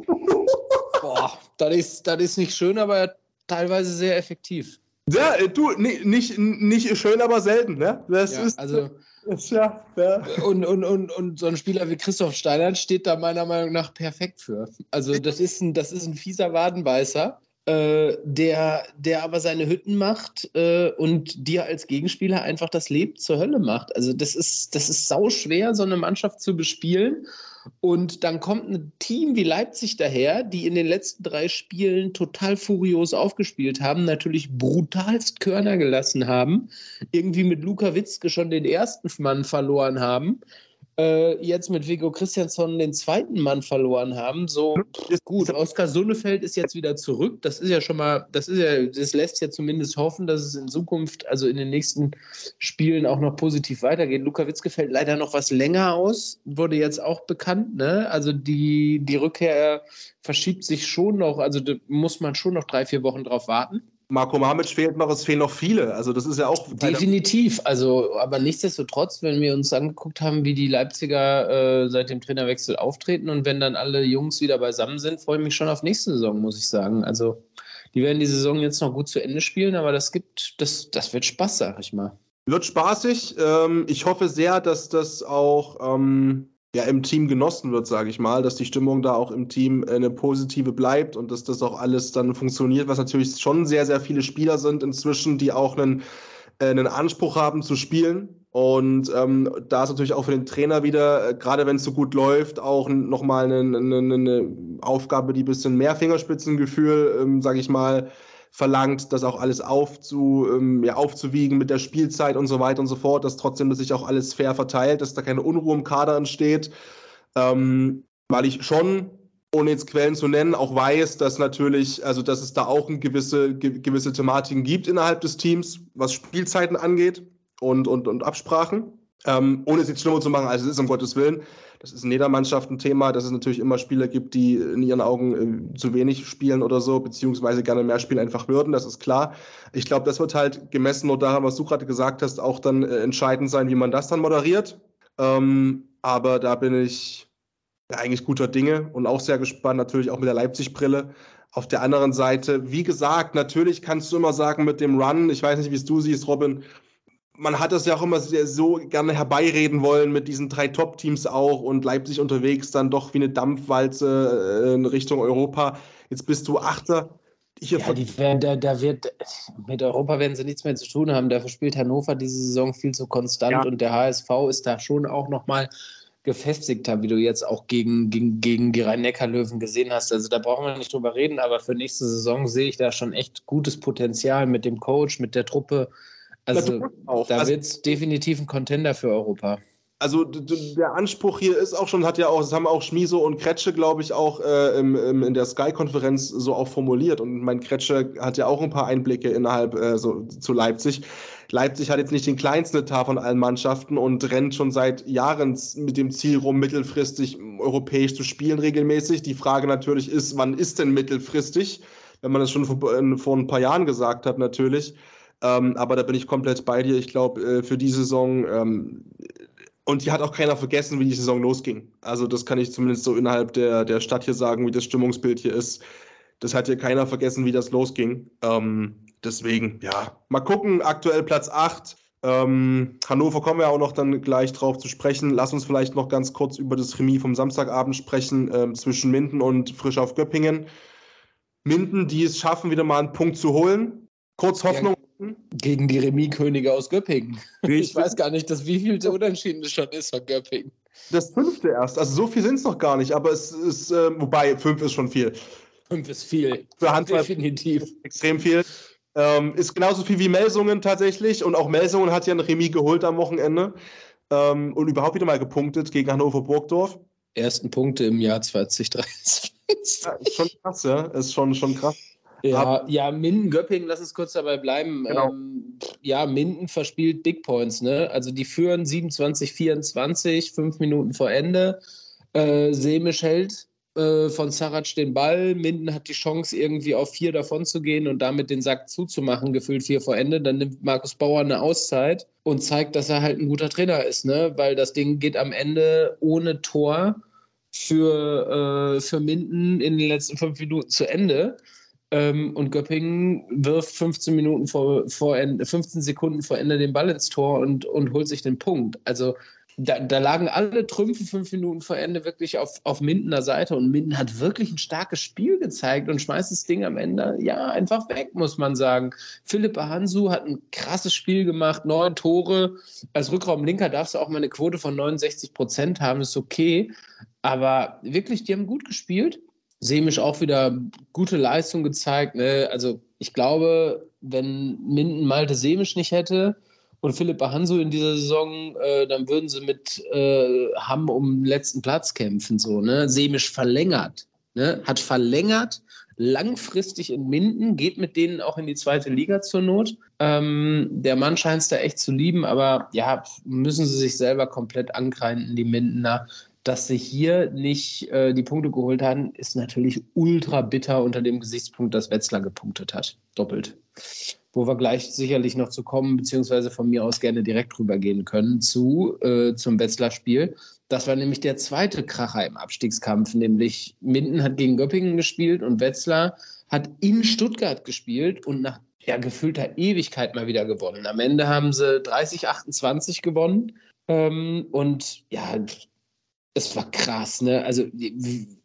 S3: boah, das ist, das ist nicht schön, aber teilweise sehr effektiv.
S2: Ja, äh, du, nicht, nicht, nicht schön, aber selten, ne?
S3: Das ja, ist, also,
S2: ist ja, ja.
S3: Und, und, und, und so ein Spieler wie Christoph Steinert steht da meiner Meinung nach perfekt für. Also, das ist ein, das ist ein fieser Wadenbeißer. Äh, der, der aber seine Hütten macht äh, und dir als Gegenspieler einfach das Leben zur Hölle macht. Also das ist, das ist sau schwer, so eine Mannschaft zu bespielen. Und dann kommt ein Team wie Leipzig daher, die in den letzten drei Spielen total furios aufgespielt haben, natürlich brutalst Körner gelassen haben, irgendwie mit Luka Witzke schon den ersten Mann verloren haben äh, jetzt mit Vigo Christiansson den zweiten Mann verloren haben. So pff, gut, Oskar Sonnefeld ist jetzt wieder zurück. Das ist ja schon mal, das ist ja, das lässt ja zumindest hoffen, dass es in Zukunft, also in den nächsten Spielen auch noch positiv weitergeht. Luka Witzke fällt leider noch was länger aus, wurde jetzt auch bekannt. Ne? Also die, die Rückkehr verschiebt sich schon noch, also da muss man schon noch drei, vier Wochen drauf warten.
S2: Marco Mamic fehlt noch, es fehlen noch viele. Also das ist ja auch.
S3: Definitiv. Also, aber nichtsdestotrotz, wenn wir uns angeguckt haben, wie die Leipziger äh, seit dem Trainerwechsel auftreten und wenn dann alle Jungs wieder beisammen sind, freue ich mich schon auf nächste Saison, muss ich sagen. Also die werden die Saison jetzt noch gut zu Ende spielen, aber das gibt, das, das wird Spaß, sag ich mal.
S2: Wird spaßig. Ähm, ich hoffe sehr, dass das auch ähm, ja, im Team genossen wird, sage ich mal, dass die Stimmung da auch im Team äh, eine positive bleibt und dass das auch alles dann funktioniert, was natürlich schon sehr, sehr viele Spieler sind inzwischen, die auch einen, äh, einen Anspruch haben zu spielen. Und ähm, da ist natürlich auch für den Trainer wieder, äh, gerade wenn es so gut läuft, auch nochmal eine, eine, eine Aufgabe, die ein bisschen mehr Fingerspitzengefühl, ähm, sage ich mal, verlangt, das auch alles aufzu, ähm, ja, aufzuwiegen mit der Spielzeit und so weiter und so fort, dass trotzdem dass sich auch alles fair verteilt, dass da keine Unruhe im Kader entsteht. Ähm, weil ich schon, ohne jetzt Quellen zu nennen, auch weiß, dass natürlich, also dass es da auch eine gewisse, gewisse Thematiken gibt innerhalb des Teams, was Spielzeiten angeht und, und, und Absprachen. Ähm, ohne es jetzt schlimmer zu machen, als es ist, um Gottes Willen. Das ist in jeder Mannschaft ein Thema, dass es natürlich immer Spieler gibt, die in ihren Augen äh, zu wenig spielen oder so, beziehungsweise gerne mehr spielen einfach würden, das ist klar. Ich glaube, das wird halt gemessen nur daran, was du gerade gesagt hast, auch dann äh, entscheidend sein, wie man das dann moderiert. Ähm, aber da bin ich ja, eigentlich guter Dinge und auch sehr gespannt, natürlich auch mit der Leipzig-Brille. Auf der anderen Seite, wie gesagt, natürlich kannst du immer sagen mit dem Run, ich weiß nicht, wie es du siehst, Robin, man hat das ja auch immer so gerne herbeireden wollen mit diesen drei Top-Teams auch und Leipzig unterwegs dann doch wie eine Dampfwalze äh, in Richtung Europa. Jetzt bist du Achter.
S3: ja, die werden, da, da, wird, mit Europa werden sie nichts mehr zu tun haben. Dafür spielt Hannover diese Saison viel zu konstant ja. und der HSV ist da schon auch nochmal gefestigter, wie du jetzt auch gegen, gegen, gegen die Rhein-Neckar-Löwen gesehen hast. Also da brauchen wir nicht drüber reden, aber für nächste Saison sehe ich da schon echt gutes Potenzial mit dem Coach, mit der Truppe. Also da also, wird es definitiv ein Contender für Europa.
S2: Also der Anspruch hier ist auch schon, hat ja auch, das haben auch Schmiso und Kretsche, glaube ich, auch äh, im, im, in der Sky-Konferenz so auch formuliert. Und mein Kretsche hat ja auch ein paar Einblicke innerhalb äh, so, zu Leipzig. Leipzig hat jetzt nicht den kleinsten Etat von allen Mannschaften und rennt schon seit Jahren mit dem Ziel rum, mittelfristig europäisch zu spielen regelmäßig. Die Frage natürlich ist, wann ist denn mittelfristig? Wenn man das schon vor, äh, vor ein paar Jahren gesagt hat, natürlich. Ähm, aber da bin ich komplett bei dir. Ich glaube, äh, für die Saison, ähm, und die hat auch keiner vergessen, wie die Saison losging. Also, das kann ich zumindest so innerhalb der, der Stadt hier sagen, wie das Stimmungsbild hier ist. Das hat hier keiner vergessen, wie das losging. Ähm, deswegen, ja, mal gucken. Aktuell Platz 8. Ähm, Hannover kommen wir auch noch dann gleich drauf zu sprechen. Lass uns vielleicht noch ganz kurz über das Remis vom Samstagabend sprechen ähm, zwischen Minden und Frisch auf Göppingen. Minden, die es schaffen, wieder mal einen Punkt zu holen. Kurz Hoffnung.
S3: Gegen die Remis-Könige aus Göppingen. Ich weiß gar nicht, dass wie viel der Unentschieden schon ist von Göppingen.
S2: Das fünfte erst. Also so viel sind es noch gar nicht, aber es ist, äh, wobei fünf ist schon viel.
S3: Fünf ist viel.
S2: Für Handball definitiv. Extrem viel. Ähm, ist genauso viel wie Melsungen tatsächlich. Und auch Melsungen hat ja ein Remis geholt am Wochenende. Ähm, und überhaupt wieder mal gepunktet gegen Hannover Burgdorf.
S3: Ersten Punkte im Jahr 2023.
S2: Ja, ist schon krass, ja. Ist schon, schon krass.
S3: Ja, ja, Minden, Göppingen, lass uns kurz dabei bleiben.
S2: Genau.
S3: Ähm, ja, Minden verspielt Big Points, ne? Also die führen 27, 24, fünf Minuten vor Ende. Äh, Semisch hält äh, von Sarac den Ball. Minden hat die Chance, irgendwie auf vier davon zu gehen und damit den Sack zuzumachen, gefühlt vier vor Ende. Dann nimmt Markus Bauer eine Auszeit und zeigt, dass er halt ein guter Trainer ist, ne? Weil das Ding geht am Ende ohne Tor für, äh, für Minden in den letzten fünf Minuten zu Ende. Ähm, und Göppingen wirft 15 Minuten vor, vor Ende, 15 Sekunden vor Ende den Ball ins Tor und, und holt sich den Punkt. Also da, da lagen alle Trümpfe fünf Minuten vor Ende wirklich auf, auf Mindener Seite und Minden hat wirklich ein starkes Spiel gezeigt und schmeißt das Ding am Ende ja einfach weg, muss man sagen. Philippe Hansu hat ein krasses Spiel gemacht, neun Tore. Als Rückraumlinker darfst du auch mal eine Quote von 69 Prozent haben, ist okay. Aber wirklich, die haben gut gespielt. Semisch auch wieder gute Leistung gezeigt. Ne? Also ich glaube, wenn Minden Malte Semisch nicht hätte und Philippa Hanso in dieser Saison, äh, dann würden sie mit äh, Hamm um den letzten Platz kämpfen. So, ne? Semisch verlängert, ne? hat verlängert, langfristig in Minden, geht mit denen auch in die zweite Liga zur Not. Ähm, der Mann scheint es da echt zu lieben, aber ja, müssen sie sich selber komplett ankreiden, die Mindener dass sie hier nicht äh, die Punkte geholt haben, ist natürlich ultra bitter unter dem Gesichtspunkt, dass Wetzlar gepunktet hat. Doppelt. Wo wir gleich sicherlich noch zu kommen, beziehungsweise von mir aus gerne direkt rübergehen können zu, äh, zum Wetzlar-Spiel. Das war nämlich der zweite Kracher im Abstiegskampf, nämlich Minden hat gegen Göppingen gespielt und Wetzlar hat in Stuttgart gespielt und nach ja, gefühlter Ewigkeit mal wieder gewonnen. Am Ende haben sie 30-28 gewonnen. Ähm, und ja, es war krass, ne? Also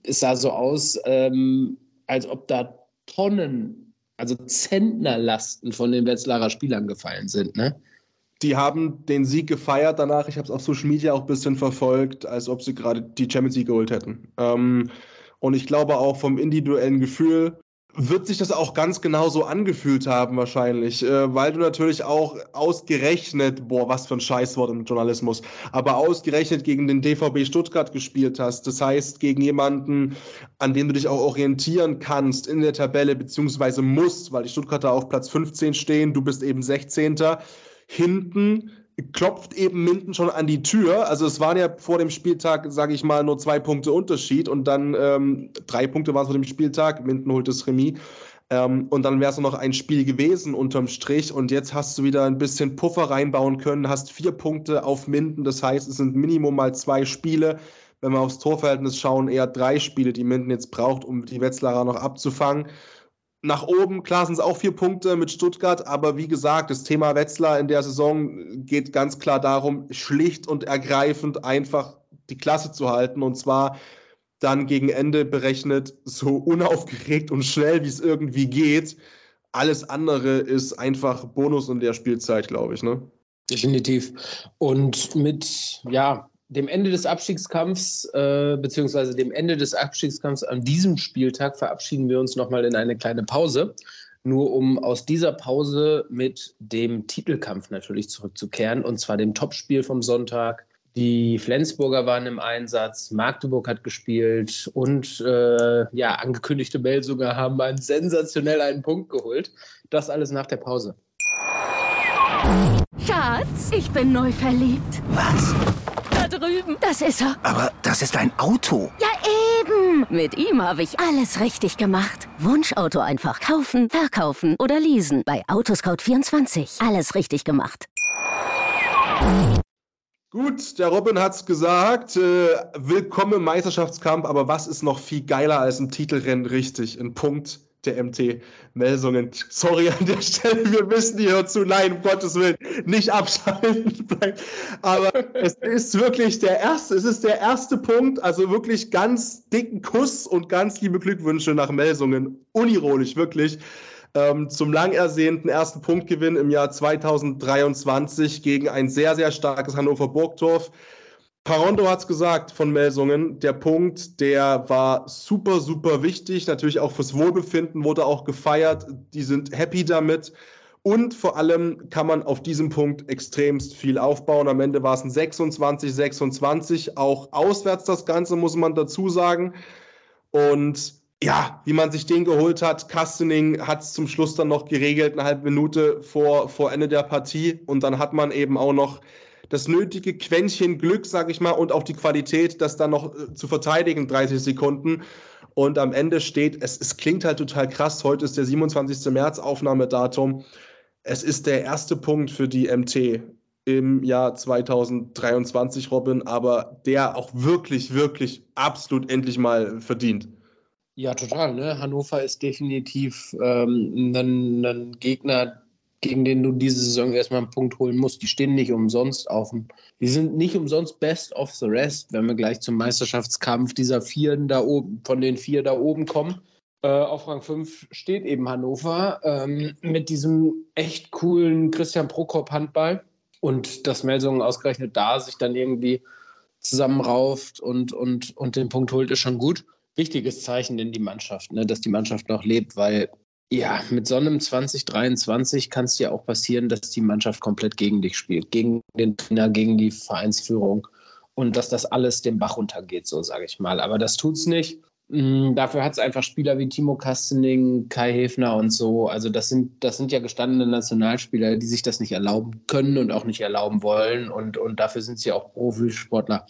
S3: es sah so aus, ähm, als ob da Tonnen, also Zentnerlasten von den Wetzlarer Spielern gefallen sind, ne?
S2: Die haben den Sieg gefeiert danach. Ich habe es auf Social Media auch ein bisschen verfolgt, als ob sie gerade die Champions League geholt hätten. Ähm, und ich glaube auch vom individuellen Gefühl, wird sich das auch ganz genau so angefühlt haben wahrscheinlich, äh, weil du natürlich auch ausgerechnet, boah, was für ein Scheißwort im Journalismus, aber ausgerechnet gegen den DVB Stuttgart gespielt hast. Das heißt, gegen jemanden, an dem du dich auch orientieren kannst in der Tabelle, beziehungsweise musst, weil die Stuttgarter auf Platz 15 stehen, du bist eben 16. Hinten klopft eben Minden schon an die Tür. Also es waren ja vor dem Spieltag, sage ich mal, nur zwei Punkte Unterschied und dann ähm, drei Punkte waren es vor dem Spieltag. Minden holt das Remis. Ähm, und dann wäre es noch ein Spiel gewesen unterm Strich. Und jetzt hast du wieder ein bisschen Puffer reinbauen können, hast vier Punkte auf Minden. Das heißt, es sind Minimum mal zwei Spiele. Wenn wir aufs Torverhältnis schauen, eher drei Spiele, die Minden jetzt braucht, um die Wetzlarer noch abzufangen nach oben, klar sind es auch vier Punkte mit Stuttgart, aber wie gesagt, das Thema Wetzlar in der Saison geht ganz klar darum, schlicht und ergreifend einfach die Klasse zu halten und zwar dann gegen Ende berechnet so unaufgeregt und schnell, wie es irgendwie geht. Alles andere ist einfach Bonus in der Spielzeit, glaube ich. Ne?
S3: Definitiv. Und mit, ja, dem Ende des Abstiegskampfs, äh, beziehungsweise dem Ende des Abstiegskampfs an diesem Spieltag verabschieden wir uns nochmal in eine kleine Pause. Nur um aus dieser Pause mit dem Titelkampf natürlich zurückzukehren, und zwar dem Topspiel vom Sonntag. Die Flensburger waren im Einsatz, Magdeburg hat gespielt und äh, ja, angekündigte Belsunger haben einen sensationell einen Punkt geholt. Das alles nach der Pause.
S4: Schatz, ich bin neu verliebt.
S5: Was?
S4: Drüben. Das ist er.
S5: Aber das ist ein Auto.
S4: Ja, eben. Mit ihm habe ich alles richtig gemacht. Wunschauto einfach kaufen, verkaufen oder leasen. Bei Autoscout24. Alles richtig gemacht.
S2: Gut, der Robin hat's gesagt. Äh, willkommen im Meisterschaftskampf, aber was ist noch viel geiler als ein Titelrennen richtig? Ein Punkt der MT Melsungen. Sorry an der Stelle, wir müssen hier zu. Nein, um Gottes Willen, nicht abschalten. Aber es ist wirklich der erste, es ist der erste Punkt, also wirklich ganz dicken Kuss und ganz liebe Glückwünsche nach Melsungen. Unironisch, wirklich. Ähm, zum lang ersehnten ersten Punktgewinn im Jahr 2023 gegen ein sehr, sehr starkes Hannover Burgdorf. Parondo hat es gesagt von Melsungen. Der Punkt, der war super, super wichtig. Natürlich auch fürs Wohlbefinden wurde auch gefeiert. Die sind happy damit. Und vor allem kann man auf diesem Punkt extremst viel aufbauen. Am Ende war es ein 26, 26. Auch auswärts das Ganze, muss man dazu sagen. Und ja, wie man sich den geholt hat, Kastening hat es zum Schluss dann noch geregelt, eine halbe Minute vor, vor Ende der Partie. Und dann hat man eben auch noch das nötige Quäntchen Glück, sage ich mal, und auch die Qualität, das dann noch äh, zu verteidigen, 30 Sekunden. Und am Ende steht, es, es klingt halt total krass, heute ist der 27. März Aufnahmedatum. Es ist der erste Punkt für die MT im Jahr 2023, Robin, aber der auch wirklich, wirklich absolut endlich mal verdient.
S3: Ja, total. Ne? Hannover ist definitiv ähm, ein, ein Gegner, gegen den du diese Saison erstmal einen Punkt holen musst. Die stehen nicht umsonst auf dem. Die sind nicht umsonst best of the rest, wenn wir gleich zum Meisterschaftskampf dieser vier da oben, von den vier da oben kommen. Äh, auf Rang 5 steht eben Hannover ähm, mit diesem echt coolen Christian Prokop Handball und dass Melsungen ausgerechnet da sich dann irgendwie zusammenrauft und, und, und den Punkt holt, ist schon gut. Wichtiges Zeichen in die Mannschaft, ne, dass die Mannschaft noch lebt, weil ja, mit so einem 2023 kann es ja auch passieren, dass die Mannschaft komplett gegen dich spielt, gegen den Trainer, gegen die Vereinsführung und dass das alles den Bach runtergeht, so sage ich mal. Aber das tut es nicht. Mm, dafür hat es einfach Spieler wie Timo Kastening, Kai Hefner und so. Also das sind, das sind ja gestandene Nationalspieler, die sich das nicht erlauben können und auch nicht erlauben wollen. Und, und dafür sind sie auch Profisportler,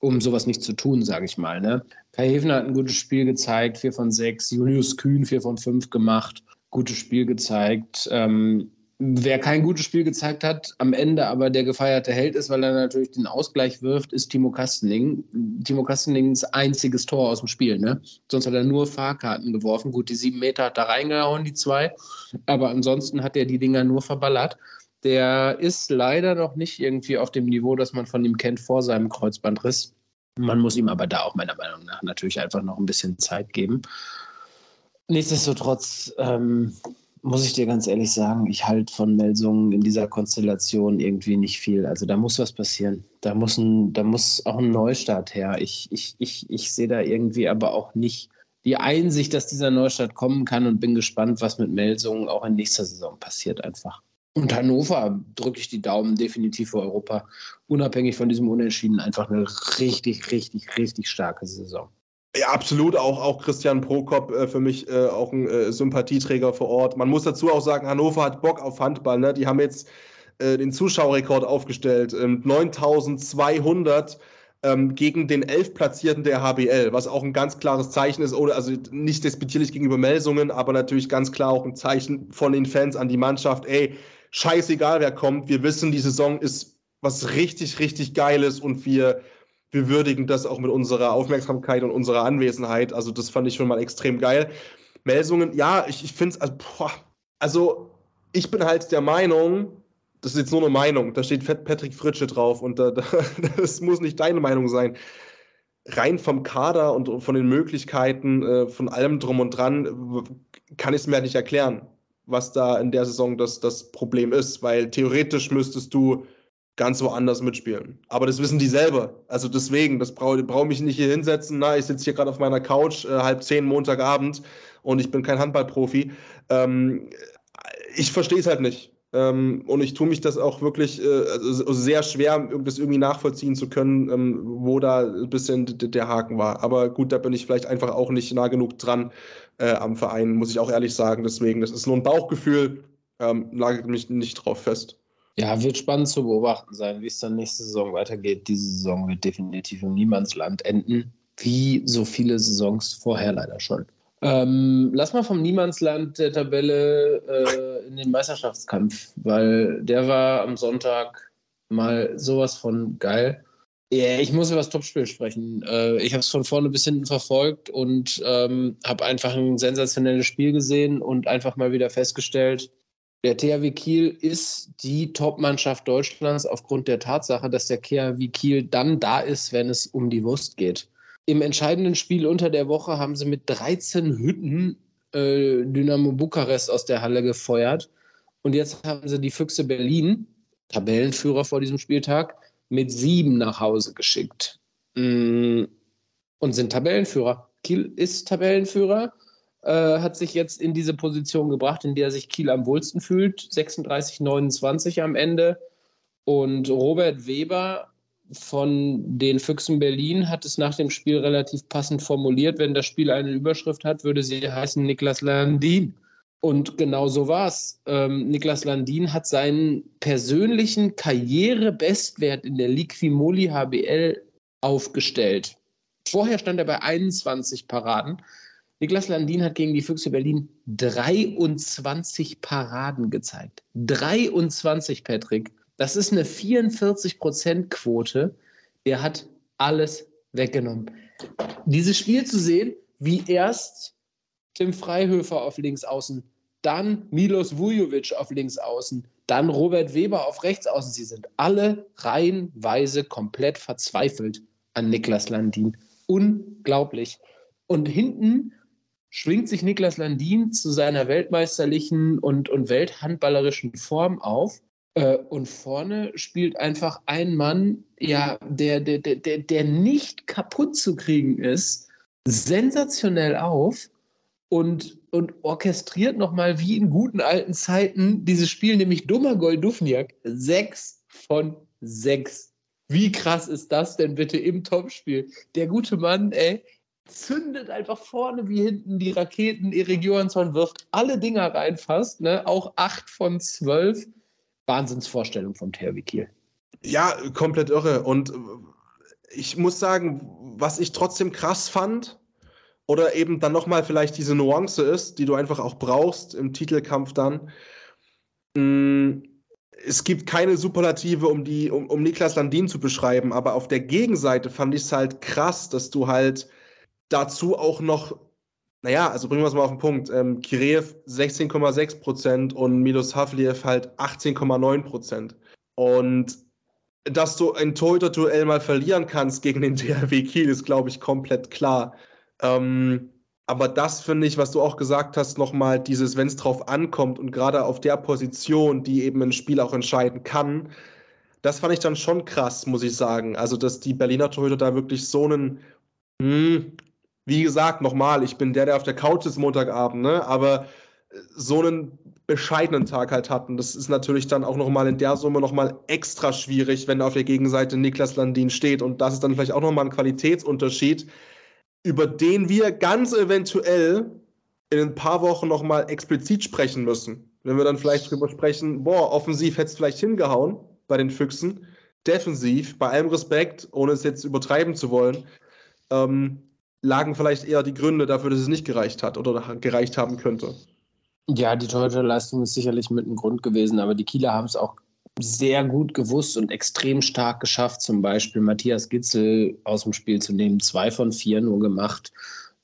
S3: um sowas nicht zu tun, sage ich mal. Ne? Kai Hefner hat ein gutes Spiel gezeigt, 4 von 6. Julius Kühn 4 von 5 gemacht, gutes Spiel gezeigt. Ähm, wer kein gutes Spiel gezeigt hat, am Ende aber der gefeierte Held ist, weil er natürlich den Ausgleich wirft, ist Timo Kastening. Timo Kastenings einziges Tor aus dem Spiel. Ne? Sonst hat er nur Fahrkarten geworfen. Gut, die sieben Meter hat er reingehauen, die zwei. Aber ansonsten hat er die Dinger nur verballert. Der ist leider noch nicht irgendwie auf dem Niveau, das man von ihm kennt vor seinem Kreuzbandriss. Man muss ihm aber da auch meiner Meinung nach natürlich einfach noch ein bisschen Zeit geben. Nichtsdestotrotz ähm, muss ich dir ganz ehrlich sagen, ich halte von Melsungen in dieser Konstellation irgendwie nicht viel. Also da muss was passieren. Da muss, ein, da muss auch ein Neustart her. Ich, ich, ich, ich sehe da irgendwie aber auch nicht die Einsicht, dass dieser Neustart kommen kann und bin gespannt, was mit Melsungen auch in nächster Saison passiert einfach. Und Hannover drücke ich die Daumen definitiv für Europa. Unabhängig von diesem Unentschieden einfach eine richtig, richtig, richtig starke Saison.
S2: Ja, absolut. Auch, auch Christian Prokop äh, für mich äh, auch ein äh, Sympathieträger vor Ort. Man muss dazu auch sagen, Hannover hat Bock auf Handball. Ne? Die haben jetzt äh, den Zuschauerrekord aufgestellt. 9200 ähm, gegen den elfplatzierten der HBL, was auch ein ganz klares Zeichen ist, oder also nicht despektierlich gegenüber Melsungen, aber natürlich ganz klar auch ein Zeichen von den Fans an die Mannschaft. Ey, scheißegal, wer kommt. Wir wissen, die Saison ist was richtig, richtig Geiles und wir, wir würdigen das auch mit unserer Aufmerksamkeit und unserer Anwesenheit. Also, das fand ich schon mal extrem geil. Melsungen, ja, ich, ich finde es, also, also, ich bin halt der Meinung, das ist jetzt nur eine Meinung, da steht Patrick Fritsche drauf und da, das muss nicht deine Meinung sein. Rein vom Kader und von den Möglichkeiten, äh, von allem drum und dran, kann ich es mir halt nicht erklären was da in der Saison das, das Problem ist, weil theoretisch müsstest du ganz woanders mitspielen. Aber das wissen die selber. Also deswegen, das brauche brauch mich nicht hier hinsetzen. Na, ich sitze hier gerade auf meiner Couch, äh, halb zehn Montagabend und ich bin kein Handballprofi. Ähm, ich verstehe es halt nicht. Ähm, und ich tue mich das auch wirklich äh, also sehr schwer, das irgendwie nachvollziehen zu können, ähm, wo da ein bisschen der Haken war. Aber gut, da bin ich vielleicht einfach auch nicht nah genug dran äh, am Verein, muss ich auch ehrlich sagen. Deswegen, das ist nur ein Bauchgefühl, ähm, nagelt mich nicht drauf fest.
S3: Ja, wird spannend zu beobachten sein, wie es dann nächste Saison weitergeht. Diese Saison wird definitiv im Niemandsland enden, wie so viele Saisons vorher leider schon. Ähm, lass mal vom Niemandsland der Tabelle äh, in den Meisterschaftskampf, weil der war am Sonntag mal sowas von geil. Ja, ich muss über das Topspiel sprechen. Äh, ich habe es von vorne bis hinten verfolgt und ähm, habe einfach ein sensationelles Spiel gesehen und einfach mal wieder festgestellt, der THW Kiel ist die Top-Mannschaft Deutschlands aufgrund der Tatsache, dass der THW Kiel dann da ist, wenn es um die Wurst geht. Im entscheidenden Spiel unter der Woche haben sie mit 13 Hütten äh, Dynamo Bukarest aus der Halle gefeuert. Und jetzt haben sie die Füchse Berlin, Tabellenführer vor diesem Spieltag, mit sieben nach Hause geschickt mm, und sind Tabellenführer. Kiel ist Tabellenführer, äh, hat sich jetzt in diese Position gebracht, in der sich Kiel am wohlsten fühlt. 36, 29 am Ende. Und Robert Weber von den Füchsen Berlin hat es nach dem Spiel relativ passend formuliert. Wenn das Spiel eine Überschrift hat, würde sie heißen Niklas Landin. Und genau so war es. Ähm, Niklas Landin hat seinen persönlichen Karrierebestwert in der Liquimoli HBL aufgestellt. Vorher stand er bei 21 Paraden. Niklas Landin hat gegen die Füchse Berlin 23 Paraden gezeigt. 23, Patrick. Das ist eine 44%-Quote. Der hat alles weggenommen. Dieses Spiel zu sehen, wie erst Tim Freihöfer auf links außen, dann Milos Vujovic auf links außen, dann Robert Weber auf rechts außen. Sie sind alle reihenweise komplett verzweifelt an Niklas Landin. Unglaublich. Und hinten schwingt sich Niklas Landin zu seiner weltmeisterlichen und, und welthandballerischen Form auf. Äh, und vorne spielt einfach ein Mann, ja, der, der, der, der nicht kaputt zu kriegen ist, sensationell auf und, und orchestriert nochmal wie in guten alten Zeiten dieses Spiel, nämlich Dummer Dufniak. Sechs von sechs. Wie krass ist das denn bitte im Topspiel? Der gute Mann, ey, zündet einfach vorne wie hinten die Raketen. Erik Johansson wirft alle Dinger rein fast, ne? auch acht von zwölf. Wahnsinnsvorstellung vom THW Kiel.
S2: Ja, komplett irre. Und ich muss sagen, was ich trotzdem krass fand, oder eben dann nochmal vielleicht diese Nuance ist, die du einfach auch brauchst im Titelkampf dann. Mm, es gibt keine Superlative, um, die, um, um Niklas Landin zu beschreiben, aber auf der Gegenseite fand ich es halt krass, dass du halt dazu auch noch, naja, also bringen wir es mal auf den Punkt, ähm, Kireev 16,6 Prozent und Milos Havliev halt 18,9 Prozent. Und dass du ein Torhüter-Duell mal verlieren kannst gegen den DRW Kiel, ist, glaube ich, komplett klar. Ähm, aber das finde ich, was du auch gesagt hast, nochmal dieses, wenn es drauf ankommt und gerade auf der Position, die eben ein Spiel auch entscheiden kann, das fand ich dann schon krass, muss ich sagen. Also, dass die Berliner Torhüter da wirklich so einen, hm, wie gesagt, nochmal, ich bin der, der auf der Couch ist Montagabend, ne? aber so einen bescheidenen Tag halt hatten. Das ist natürlich dann auch nochmal in der Summe nochmal extra schwierig, wenn auf der Gegenseite Niklas Landin steht. Und das ist dann vielleicht auch nochmal ein Qualitätsunterschied, über den wir ganz eventuell in ein paar Wochen nochmal explizit sprechen müssen. Wenn wir dann vielleicht drüber sprechen, boah, offensiv hätte es vielleicht hingehauen bei den Füchsen, defensiv, bei allem Respekt, ohne es jetzt übertreiben zu wollen, ähm, lagen vielleicht eher die Gründe dafür, dass es nicht gereicht hat oder gereicht haben könnte.
S3: Ja, die Torhüterleistung ist sicherlich mit einem Grund gewesen, aber die Kieler haben es auch sehr gut gewusst und extrem stark geschafft, zum Beispiel Matthias Gitzel aus dem Spiel zu nehmen, zwei von vier nur gemacht.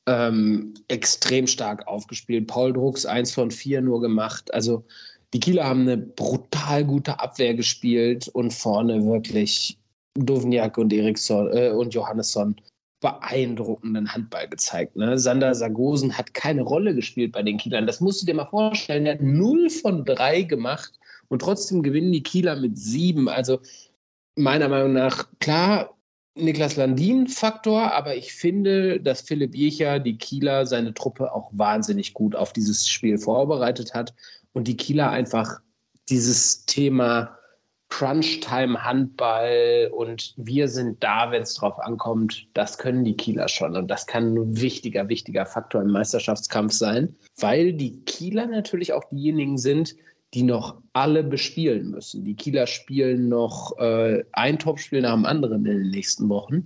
S3: Ähm, extrem stark aufgespielt. Paul Drucks eins von vier nur gemacht. Also die Kieler haben eine brutal gute Abwehr gespielt und vorne wirklich Dovniak und Eriksson äh, und Johannesson beeindruckenden Handball gezeigt. Ne? Sander Sargosen hat keine Rolle gespielt bei den Kielern. Das musst du dir mal vorstellen. Er hat 0 von 3 gemacht und trotzdem gewinnen die Kieler mit sieben. Also meiner Meinung nach, klar, Niklas Landin-Faktor, aber ich finde, dass Philipp Jecher, die Kieler, seine Truppe auch wahnsinnig gut auf dieses Spiel vorbereitet hat und die Kieler einfach dieses Thema Crunch-Time-Handball und wir sind da, wenn es drauf ankommt, das können die Kieler schon. Und das kann ein wichtiger, wichtiger Faktor im Meisterschaftskampf sein, weil die Kieler natürlich auch diejenigen sind, die noch alle bespielen müssen. Die Kieler spielen noch äh, ein Topspiel nach dem anderen in den nächsten Wochen.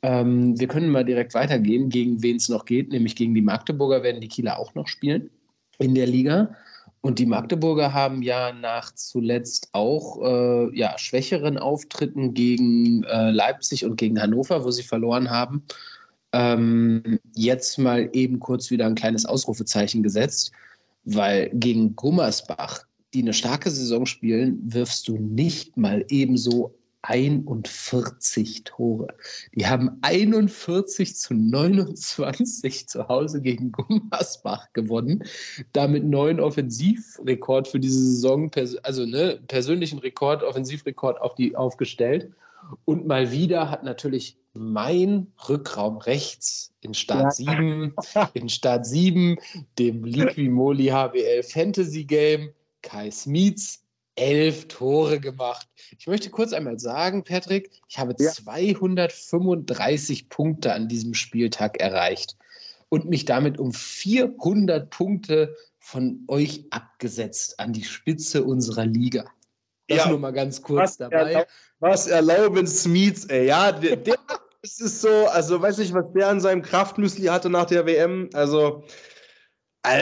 S3: Ähm, wir können mal direkt weitergehen, gegen wen es noch geht, nämlich gegen die Magdeburger werden die Kieler auch noch spielen in der Liga. Und die Magdeburger haben ja nach zuletzt auch äh, ja, schwächeren Auftritten gegen äh, Leipzig und gegen Hannover, wo sie verloren haben, ähm, jetzt mal eben kurz wieder ein kleines Ausrufezeichen gesetzt weil gegen Gummersbach, die eine starke Saison spielen, wirfst du nicht mal ebenso 41 Tore. Die haben 41 zu 29 zu Hause gegen Gummersbach gewonnen. Damit neuen Offensivrekord für diese Saison, also ne, persönlichen Rekord, Offensivrekord auf die, aufgestellt. Und mal wieder hat natürlich mein Rückraum rechts in Start ja. 7, in Start 7, dem Liquimoli HBL Fantasy Game, Kai Smietz, elf Tore gemacht. Ich möchte kurz einmal sagen, Patrick, ich habe ja. 235 Punkte an diesem Spieltag erreicht und mich damit um 400 Punkte von euch abgesetzt an die Spitze unserer Liga. Das ja, nur mal ganz kurz was dabei.
S2: Erlaub, was erlauben Smeets, ey. Ja, der, der es ist so, also weiß ich, was der an seinem Kraftmüsli hatte nach der WM. Also,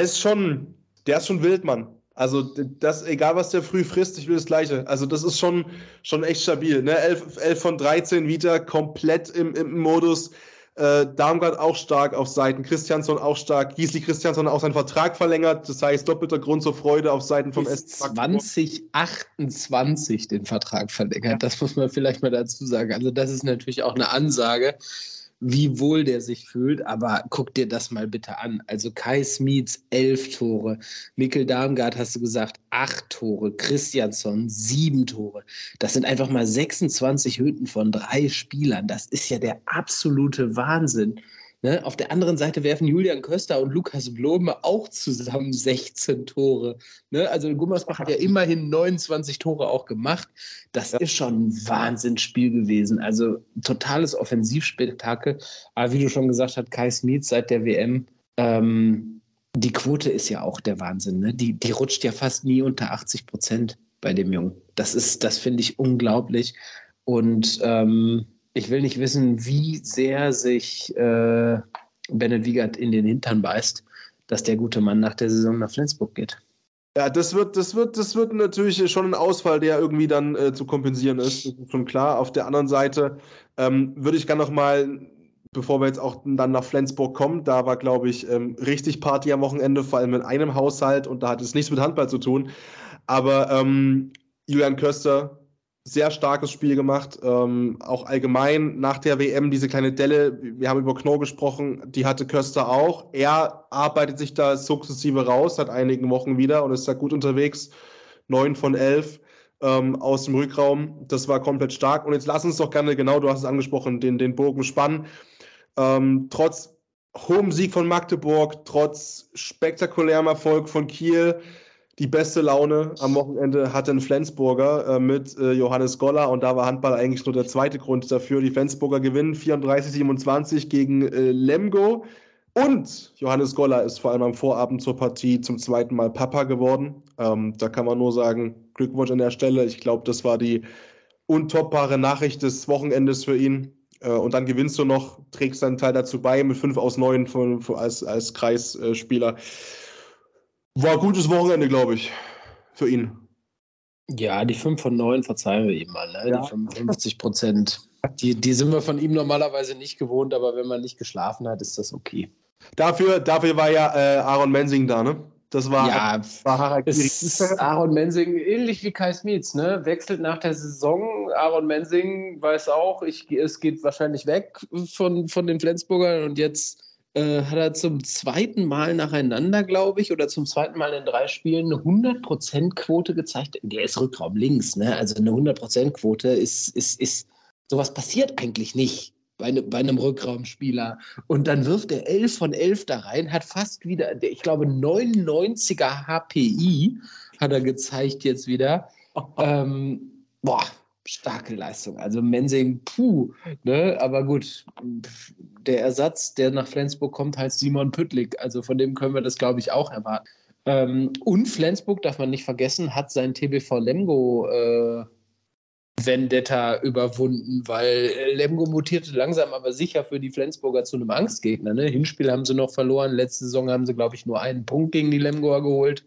S2: ist schon, der ist schon wild, Mann. Also, das, egal was der früh frisst, ich will das Gleiche. Also, das ist schon, schon echt stabil. Ne? 11, 11 von 13 wieder komplett im, im Modus. Äh, Darmgard auch stark auf Seiten, Christiansson auch stark, Giesli Christiansson auch seinen Vertrag verlängert, das heißt doppelter Grund zur Freude auf Seiten vom
S3: S. 2028 den Vertrag verlängert, ja. das muss man vielleicht mal dazu sagen. Also das ist natürlich auch eine Ansage wie wohl der sich fühlt, aber guck dir das mal bitte an. Also Kai Smietz, elf Tore, Mikkel Darmgard hast du gesagt, acht Tore, Christiansson, sieben Tore. Das sind einfach mal 26 Hütten von drei Spielern. Das ist ja der absolute Wahnsinn. Ne? Auf der anderen Seite werfen Julian Köster und Lukas Blome auch zusammen 16 Tore. Ne? Also Gummersbach hat ja immerhin 29 Tore auch gemacht. Das ja. ist schon ein Wahnsinnsspiel gewesen. Also totales Offensivspektakel. Aber wie du schon gesagt hast, Kai Smith seit der WM, ähm, die Quote ist ja auch der Wahnsinn. Ne? Die, die rutscht ja fast nie unter 80 Prozent bei dem Jungen. Das ist, das finde ich unglaublich. Und ähm, ich will nicht wissen, wie sehr sich äh, Bennett Wiegert in den Hintern beißt, dass der gute Mann nach der Saison nach Flensburg geht.
S2: Ja, das wird, das wird, das wird natürlich schon ein Ausfall, der irgendwie dann äh, zu kompensieren ist. Das ist schon klar. Auf der anderen Seite ähm, würde ich gerne noch mal, bevor wir jetzt auch dann nach Flensburg kommen, da war, glaube ich, ähm, richtig Party am Wochenende, vor allem in einem Haushalt und da hat es nichts mit Handball zu tun. Aber ähm, Julian Köster, sehr starkes Spiel gemacht. Ähm, auch allgemein nach der WM diese kleine Delle, wir haben über Knorr gesprochen, die hatte Köster auch. Er arbeitet sich da sukzessive raus, seit einigen Wochen wieder und ist da gut unterwegs. Neun von elf ähm, aus dem Rückraum. Das war komplett stark. Und jetzt lass uns doch gerne, genau, du hast es angesprochen, den, den Bogen spannen. Ähm, trotz hohem Sieg von Magdeburg, trotz spektakulärem Erfolg von Kiel, die beste Laune am Wochenende hatte ein Flensburger äh, mit äh, Johannes Goller und da war Handball eigentlich nur der zweite Grund dafür. Die Flensburger gewinnen 34-27 gegen äh, Lemgo und Johannes Goller ist vor allem am Vorabend zur Partie zum zweiten Mal Papa geworden. Ähm, da kann man nur sagen, Glückwunsch an der Stelle. Ich glaube, das war die untoppbare Nachricht des Wochenendes für ihn. Äh, und dann gewinnst du noch, trägst deinen Teil dazu bei mit 5 aus 9 von, von, als, als Kreisspieler. War ein gutes Wochenende, glaube ich, für ihn.
S3: Ja, die 5 von 9 verzeihen wir ihm mal, ne? Ja. Die 55 Prozent. Die, die sind wir von ihm normalerweise nicht gewohnt, aber wenn man nicht geschlafen hat, ist das okay.
S2: Dafür, dafür war ja äh, Aaron Mensing da, ne?
S3: Das war, ja, war Aaron Mensing, ähnlich wie Kai Smits, ne? Wechselt nach der Saison. Aaron Mensing weiß auch, ich, es geht wahrscheinlich weg von, von den Flensburgern und jetzt äh, hat er zum zweiten Mal nacheinander, glaube ich, oder zum zweiten Mal in drei Spielen eine 100%-Quote gezeigt. Der ist Rückraum links, ne? Also eine 100%-Quote ist, ist, ist, sowas passiert eigentlich nicht bei, ne, bei einem Rückraumspieler. Und dann wirft er 11 von 11 da rein, hat fast wieder, ich glaube, 99er HPI hat er gezeigt jetzt wieder. Ähm, boah, starke Leistung. Also Mensing, puh, ne? aber gut, der Ersatz, der nach Flensburg kommt, heißt Simon Püttlik. Also von dem können wir das, glaube ich, auch erwarten. Ähm, und Flensburg, darf man nicht vergessen, hat sein TBV Lemgo äh, Vendetta überwunden, weil Lemgo mutierte langsam aber sicher für die Flensburger zu einem Angstgegner. Ne? Hinspiel haben sie noch verloren. Letzte Saison haben sie, glaube ich, nur einen Punkt gegen die Lemgoer geholt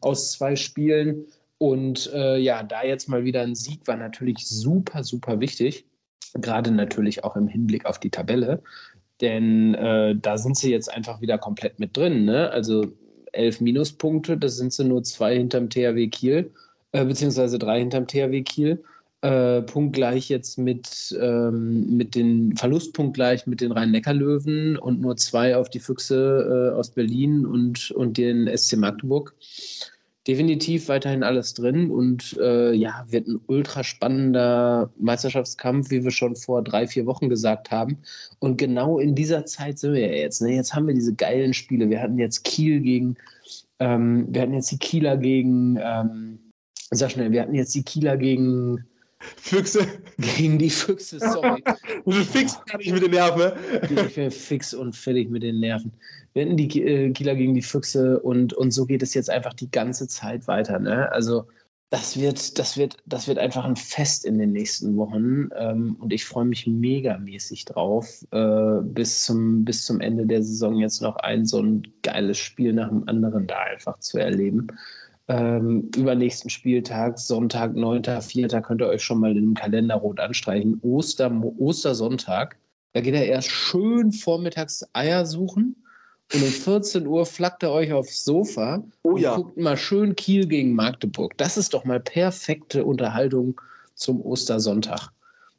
S3: aus zwei Spielen. Und äh, ja, da jetzt mal wieder ein Sieg war natürlich super, super wichtig. Gerade natürlich auch im Hinblick auf die Tabelle. Denn äh, da sind sie jetzt einfach wieder komplett mit drin. Ne? Also elf Minuspunkte, das sind sie nur zwei hinterm THW Kiel, äh, beziehungsweise drei hinterm THW Kiel. Äh, punktgleich jetzt mit, ähm, mit den Verlustpunktgleich mit den Rhein-Neckar-Löwen und nur zwei auf die Füchse äh, aus Berlin und, und den SC Magdeburg. Definitiv weiterhin alles drin und äh, ja, wird ein ultra spannender Meisterschaftskampf, wie wir schon vor drei, vier Wochen gesagt haben. Und genau in dieser Zeit sind wir ja jetzt. Ne? Jetzt haben wir diese geilen Spiele. Wir hatten jetzt Kiel gegen, ähm, wir hatten jetzt die Kieler gegen, ähm, sag schnell, wir hatten jetzt die Kieler gegen
S2: Füchse.
S3: Gegen die Füchse, sorry.
S2: du fix fertig mit den Nerven. Ne?
S3: Ich bin fix und fertig mit den Nerven. Wir hatten die äh, Kieler gegen die Füchse und, und so geht es jetzt einfach die ganze Zeit weiter. Ne? Also das wird, das, wird, das wird einfach ein Fest in den nächsten Wochen ähm, und ich freue mich megamäßig drauf, äh, bis, zum, bis zum Ende der Saison jetzt noch ein so ein geiles Spiel nach dem anderen da einfach zu erleben ähm, übernächsten Spieltag, Sonntag, 9.4. könnt ihr euch schon mal im Kalender rot anstreichen. Oster, Ostersonntag. Da geht er erst schön vormittags Eier suchen und um 14 Uhr flackt er euch aufs Sofa
S2: oh,
S3: und
S2: ja.
S3: guckt mal schön Kiel gegen Magdeburg. Das ist doch mal perfekte Unterhaltung zum Ostersonntag.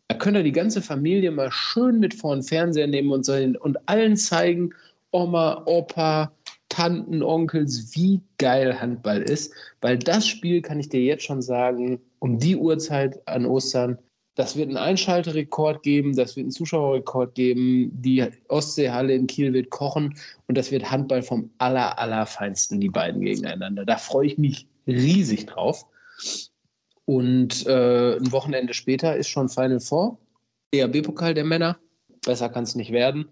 S3: Da könnt ihr die ganze Familie mal schön mit vor den Fernseher nehmen und, so, und allen zeigen, Oma, Opa, Tanten, Onkels, wie geil Handball ist. Weil das Spiel, kann ich dir jetzt schon sagen, um die Uhrzeit an Ostern, das wird einen Einschalterekord geben, das wird einen Zuschauerrekord geben, die Ostseehalle in Kiel wird kochen und das wird Handball vom aller, allerfeinsten, die beiden gegeneinander. Da freue ich mich riesig drauf. Und äh, ein Wochenende später ist schon Final Four, DAB-Pokal der Männer. Besser kann es nicht werden.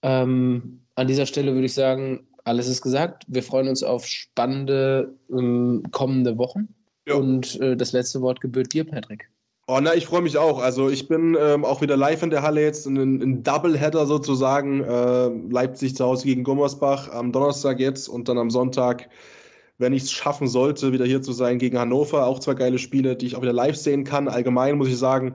S3: Ähm, an dieser Stelle würde ich sagen, alles ist gesagt. Wir freuen uns auf spannende ähm, kommende Wochen. Ja. Und äh, das letzte Wort gebührt dir, Patrick.
S2: Oh, na, ich freue mich auch. Also ich bin ähm, auch wieder live in der Halle jetzt, in ein Doubleheader sozusagen. Äh, Leipzig zu Hause gegen Gummersbach am Donnerstag jetzt und dann am Sonntag, wenn ich es schaffen sollte, wieder hier zu sein gegen Hannover. Auch zwei geile Spiele, die ich auch wieder live sehen kann. Allgemein muss ich sagen,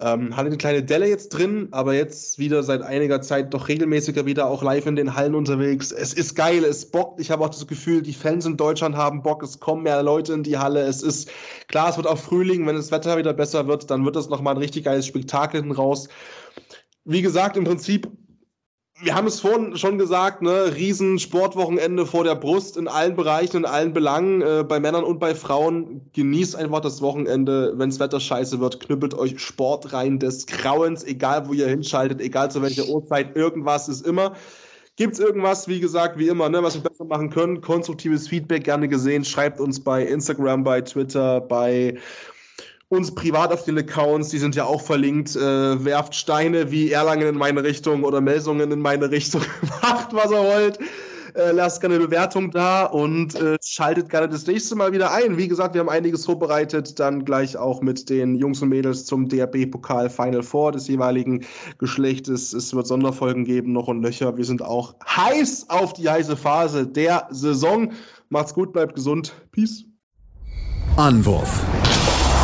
S2: ähm, hatte eine kleine Delle jetzt drin, aber jetzt wieder seit einiger Zeit doch regelmäßiger wieder auch live in den Hallen unterwegs. Es ist geil, es bockt. Ich habe auch das Gefühl, die Fans in Deutschland haben Bock, es kommen mehr Leute in die Halle. Es ist klar, es wird auch Frühling, wenn das Wetter wieder besser wird, dann wird das nochmal ein richtig geiles Spektakel hinten raus. Wie gesagt, im Prinzip wir haben es vorhin schon gesagt, ne, riesen Sportwochenende vor der Brust in allen Bereichen, in allen Belangen, äh, bei Männern und bei Frauen. Genießt einfach das Wochenende, wenns Wetter scheiße wird, knüppelt euch Sport rein des Grauens, egal wo ihr hinschaltet, egal zu welcher Uhrzeit, irgendwas ist immer. Gibt's irgendwas, wie gesagt, wie immer, ne, was wir besser machen können? Konstruktives Feedback gerne gesehen. Schreibt uns bei Instagram, bei Twitter, bei uns privat auf den Accounts, die sind ja auch verlinkt, äh, werft Steine wie Erlangen in meine Richtung oder Melsungen in meine Richtung, macht was ihr wollt. Äh, lasst gerne eine Bewertung da und äh, schaltet gerne das nächste Mal wieder ein. Wie gesagt, wir haben einiges vorbereitet, dann gleich auch mit den Jungs und Mädels zum DRB-Pokal Final Four des jeweiligen Geschlechtes. Es wird Sonderfolgen geben, noch und Löcher. Wir sind auch heiß auf die heiße Phase der Saison. Macht's gut, bleibt gesund. Peace.
S1: Anwurf.